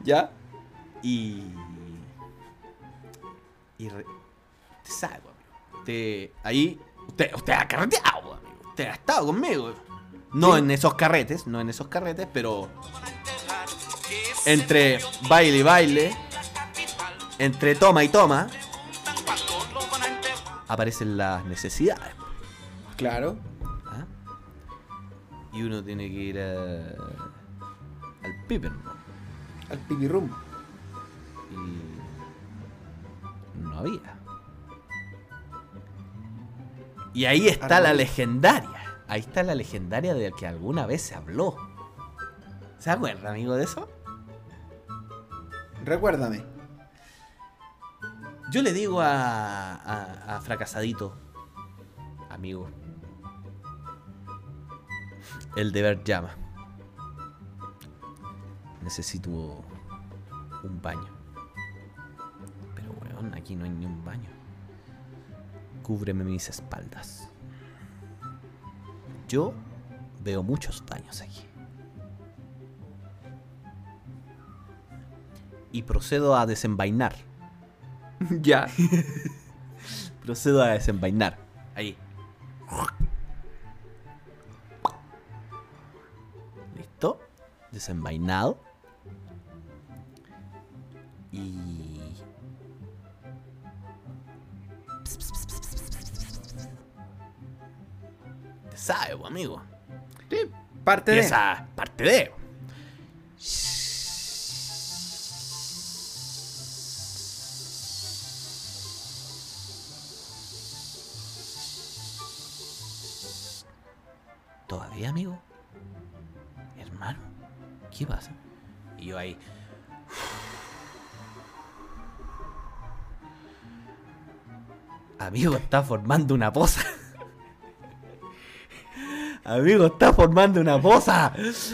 ¿Ya? Y. Y. Re... Te sabe, weón. Te... Ahí. Usted, usted ha carreteado, weón. Usted ha estado conmigo, weón. No Sí. en esos carretes, no en esos carretes, pero. Entre baile y baile, entre toma y toma, aparecen las necesidades. Claro. ¿ah? Y uno tiene que ir a, al piper, ¿no? Al pipirrum. y no había. Y ahí está la legendaria. Ahí está la legendaria de la que alguna vez se habló. ¿Se acuerda, amigo, de eso? Recuérdame. Yo le digo a, a, a Fracasadito, amigo, el deber llama. Necesito un baño. Pero, weón, aquí no hay ni un baño. Cúbreme mis espaldas. Yo veo muchos baños aquí. Y procedo a desenvainar. ya. Procedo a desenvainar. Ahí. ¿Listo? Desenvainado. Y... sabe, amigo. Parte de. Esa parte de. ¿Todavía, amigo? Hermano, ¿qué pasa? Y yo ahí. Amigo, está formando una poza. Amigo, está formando una poza.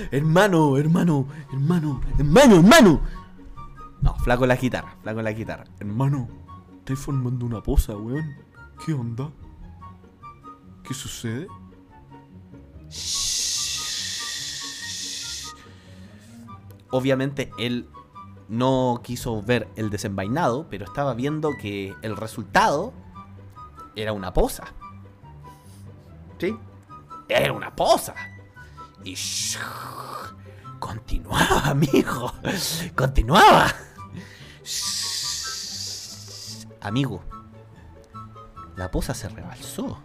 Hermano, hermano, hermano, hermano, hermano. No, flaco la guitarra, flaco la guitarra. Hermano, estáis formando una poza, weón. ¿Qué onda? ¿Qué sucede? Obviamente él no quiso ver el desenvainado, pero estaba viendo que el resultado era una poza. Sí. Era una poza. Y shh, continuaba, amigo. Continuaba. Shh. Amigo, la poza se rebalsó.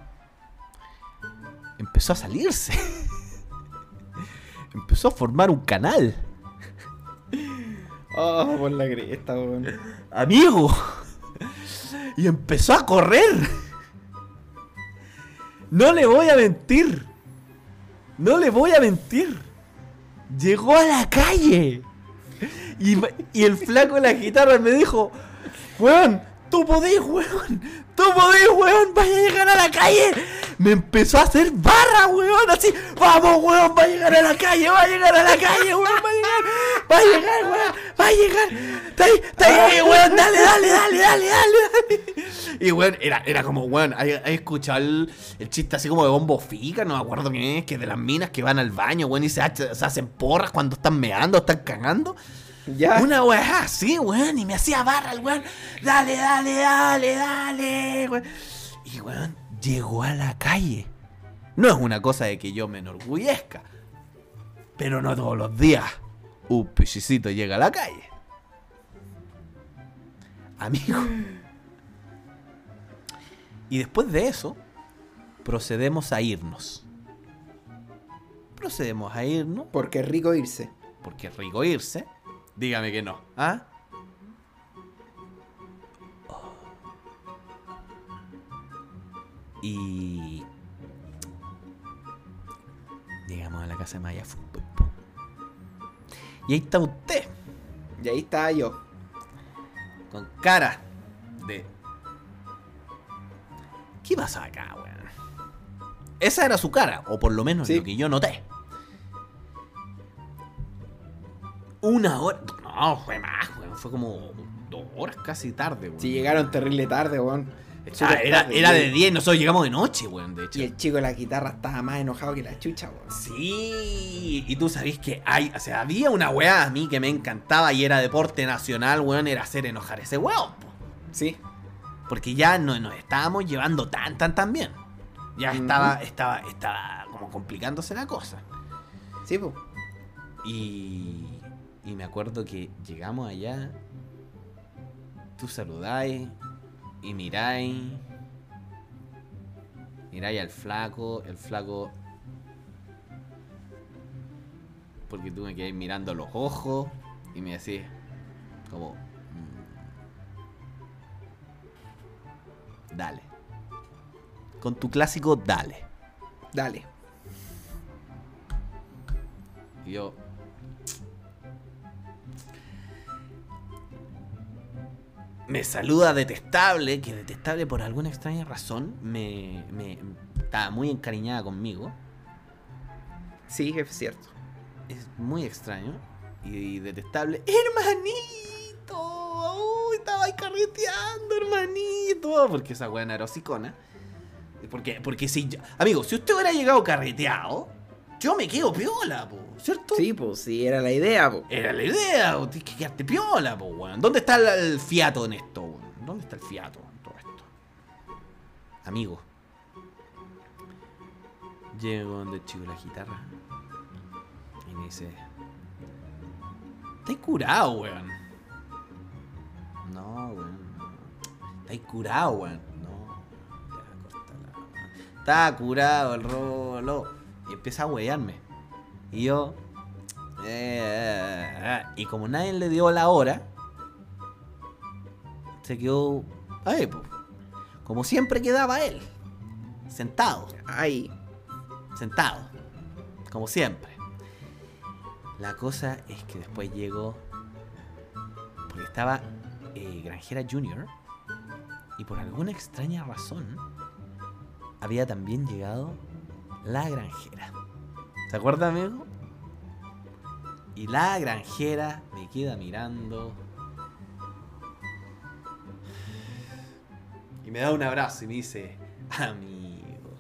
Empezó a salirse. Empezó a formar un canal. Oh, por la cresta, weón. Amigo. Y empezó a correr. No le voy a mentir. No le voy a mentir. Llegó a la calle. Y, el flaco de la guitarra me dijo, weón, tú podés, weón. Tú podés, weón, vaya a llegar a la calle. Me empezó a hacer barra, weón, así, vamos, weón, va a llegar a la calle, va a llegar a la calle, weón, va a llegar, va a llegar, weón, va a llegar. Está ahí, está ahí, weón, dale, dale, dale, dale, dale. Y weón, era, era como, weón, hay, hay escuchado el, chiste así como de bombo fica, no me acuerdo quién es, que de las minas que van al baño, weón, y se, se hacen porras cuando están meando, están cagando. Ya. Una weá así, weón, y me hacía barra el weón. Dale, dale, dale, dale, weón. Y weón, llegó a la calle. No es una cosa de que yo me enorgullezca. Pero no todos los días un pichicito llega a la calle. Amigo. Y después de eso, procedemos a irnos. Procedemos a irnos Porque es rico irse. porque es rico irse. Dígame que no. ¿Ah? Y. Llegamos a la casa de Maya Fútbol. Y ahí está usted, Y ahí estaba yo. con cara de. ¿Qué pasa acá, weón? Esa era su cara, o por lo menos Sí. lo que yo noté. Una hora. No, fue más, weón. Fue como dos horas casi tarde, weón. Si llegaron terrible tarde, weón. Ah, era, tarde, era de el- 10, nosotros llegamos de noche, weón, de hecho. Y el chico de la guitarra estaba más enojado que la chucha, weón. Sí, y tú sabés que hay, o sea, había una weá a mí que me encantaba y era deporte nacional, weón, era hacer enojar ese weón, po. Sí. Porque ya no nos estábamos llevando tan, tan, tan bien. Ya estaba, estaba, estaba como complicándose la cosa. Sí, pues. Y, y me acuerdo que llegamos allá, tú saludáis y miráis, miráis al flaco, el flaco, porque tú me quedé mirando a los ojos y me decís, como, mm, dale. Con tu clásico, dale. Dale. Y yo. Me saluda detestable, que detestable por alguna extraña razón me, me estaba muy encariñada conmigo. Sí, es cierto. Es muy extraño y detestable. ¡Hermanito! ¡Uy, estaba carreteando, hermanito! Porque esa buena era hocicona. Porque, porque si yo- Amigo, si usted hubiera llegado carreteado, yo me quedo piola, po, ¿cierto? Sí, pues sí, era la idea, pues. Era la idea, po, tienes que quedarte piola, po, weón. ¿Dónde está el, el fiato en esto, weón? ¿Dónde está el fiato en todo esto? Amigo. Llego donde el chico la guitarra. Y me dice. ¿Estás curado, weón? No, weón. ¿Estás curado, weón? No. Ya, córtala, weón. Está curado el rolo. Y empieza a huearme. Y yo. eh, eh, eh, y como nadie le dio la hora. Se quedó. Ahí. Como siempre quedaba él. Sentado Ay. sentado, como siempre. La cosa es que después llegó, porque estaba eh, Granjera Junior, y por alguna extraña razón, había también llegado la Granjera. ¿Se acuerda, amigo? Y la Granjera me queda mirando. Y me da un abrazo y me dice, amigo.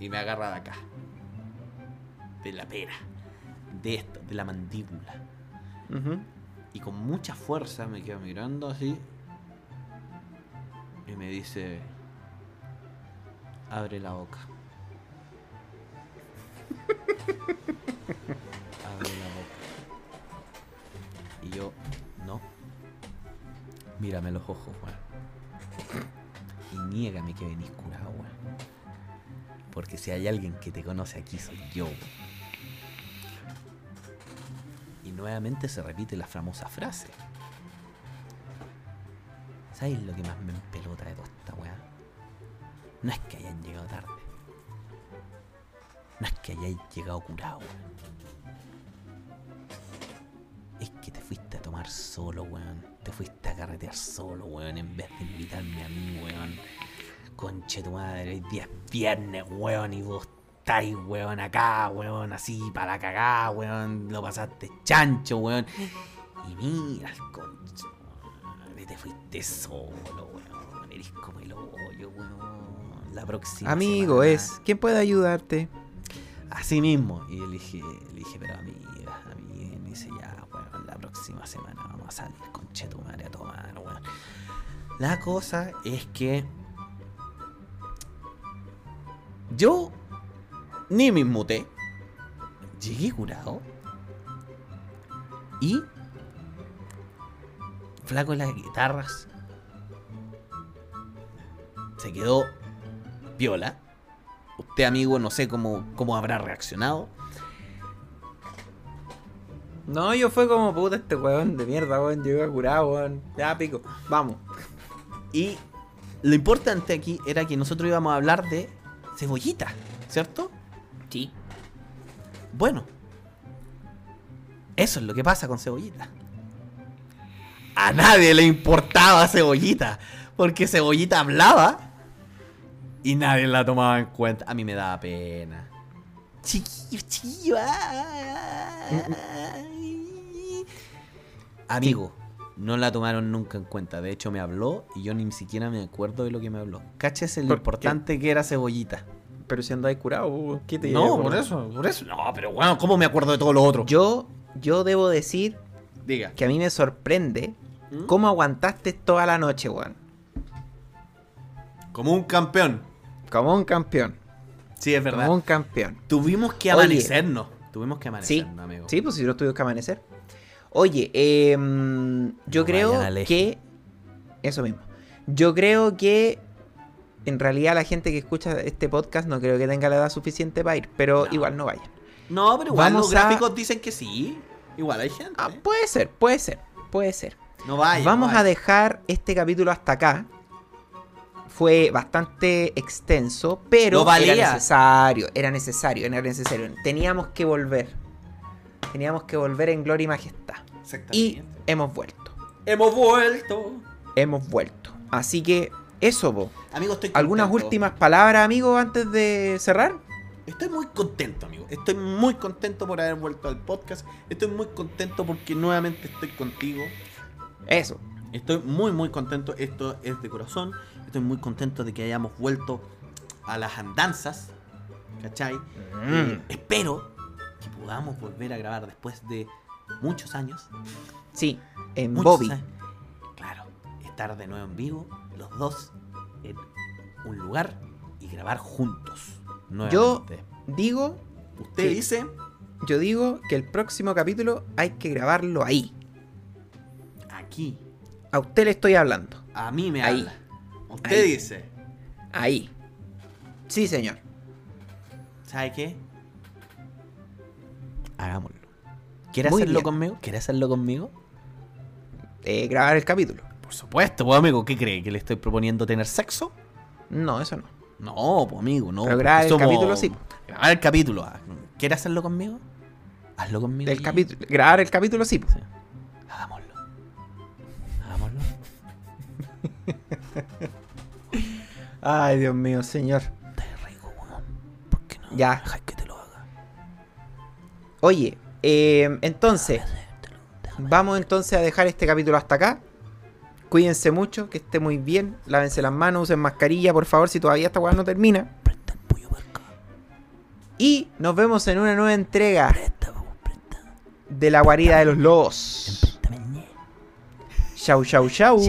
Y me agarra de acá. De la pera. De esto, de la mandíbula. Y con mucha fuerza me queda mirando así. Y me dice, abre la boca. Abre la boca. Y yo, no. Mírame los ojos, weón. Y niégame que venís curado, weón. Porque si hay alguien que te conoce aquí soy yo. Y nuevamente se repite la famosa frase. ¿Sabes lo que más me empelota de toda esta weá? No es que hayan llegado tarde. No es que hayáis llegado curado. weón. Es que te fuiste a tomar solo, weón. Te fuiste a carretear solo, weón, en vez de invitarme a mí, weón. Conche tu madre, hoy día es viernes, weón, y vos estáis, weón, acá, weón, así, para la cagada, weón. Lo pasaste chancho, weón. Y mira, el conche, madre, te fuiste solo, weón. Eres como el hoyo, weón. La próxima Amigo, semana- es. ¿Quién puede ayudarte? Así mismo. Y le dije, le dije, pero amiga, amiga, me dice, ya, weón, la próxima semana vamos a salir con Chetumare a tomar, weón. La cosa es que yo ni me inmuté. Llegué curado. Y flaco en las guitarras. Se quedó viola. Usted, amigo, no sé cómo, cómo habrá reaccionado. No, yo fue como puta este weón de mierda, weón. Llegó curado, weón. Ya pico. Vamos. Y lo importante aquí era que nosotros íbamos a hablar de cebollita, ¿cierto? Sí. Bueno, eso es lo que pasa con cebollita. A nadie le importaba cebollita, porque cebollita hablaba y nadie la tomaba en cuenta. A mí me daba pena. Chiquillo, chiquillo. ay. Amigo, no la tomaron nunca en cuenta. De hecho, me habló y yo ni siquiera me acuerdo de lo que me habló. Cáchese lo importante que era cebollita. Pero si andáis curado, ¿qué te No, por eso, por eso. No, pero bueno, ¿cómo me acuerdo de todo lo otro? Yo, yo debo decir Diga. que a mí me sorprende ¿Mm? cómo aguantaste toda la noche, weón. Como un campeón. Como un campeón. Sí, es verdad. Como un campeón. Tuvimos que Oye. amanecernos. Tuvimos que Sí, amanecernos, amigo. sí, pues si no tuvimos que amanecer. Oye, em, yo No creo vayan que. Eso mismo. Yo creo que. En realidad, la gente que escucha este podcast no creo que tenga la edad suficiente para ir, pero No. igual no vayan. No, pero igual Vamos los a- gráficos dicen que sí. Igual hay gente. Ah, puede ser, puede ser, puede ser. no vaya. Vamos no a dejar este capítulo hasta acá. Fue bastante extenso, pero Lo valía. era necesario, era necesario, era necesario. Teníamos que volver. Teníamos que volver en gloria y majestad. Y hemos vuelto. Hemos vuelto. Hemos vuelto. Así que eso, po. Amigo, estoy ¿Algunas contento. últimas palabras, amigo, antes de cerrar? Estoy muy contento, amigo. Estoy muy contento por haber vuelto al podcast. Estoy muy contento porque nuevamente estoy contigo. Eso. Estoy muy, muy contento. Esto es de corazón. Estoy muy contento de que hayamos vuelto a las andanzas. ¿Cachai? Eh, espero que podamos volver a grabar después de muchos años. Sí, en muchos Bobby. años. Claro, estar de nuevo en vivo, los dos en un lugar y grabar juntos. Yo digo, Usted que- dice yo digo que el próximo capítulo hay que grabarlo ahí. aquí, A usted le estoy hablando. a mí me Ahí. habla. Usted Ahí. dice, Ahí. Sí, señor. ¿sabe qué? Hagámoslo. ¿Quiere Muy hacerlo bien. conmigo? ¿Quiere hacerlo conmigo? Eh, grabar el capítulo. Por supuesto, pues amigo, ¿qué cree? ¿Que le estoy proponiendo tener sexo? No, eso no. No, pues amigo, no. Pero grabar el capítulo, sí. Grabar el capítulo. ah. ¿Quiere hacerlo conmigo? Hazlo conmigo. El capítulo, grabar el capítulo sí. po. Sí. Hagámoslo. Hagámoslo. Ay, Dios mío, señor. Te rico, weón. ¿Por qué no? Ya. Deja que te lo haga. Oye, eh, entonces, vamos entonces a dejar este capítulo hasta acá. Cuídense mucho, que esté muy bien. Lávense las manos, usen mascarilla, por favor, si todavía esta weá no termina. Presta el pollo para acá. Y nos vemos en una nueva entrega Presta, vamos, presta. de la guarida de los lobos. Chau, chau, chau.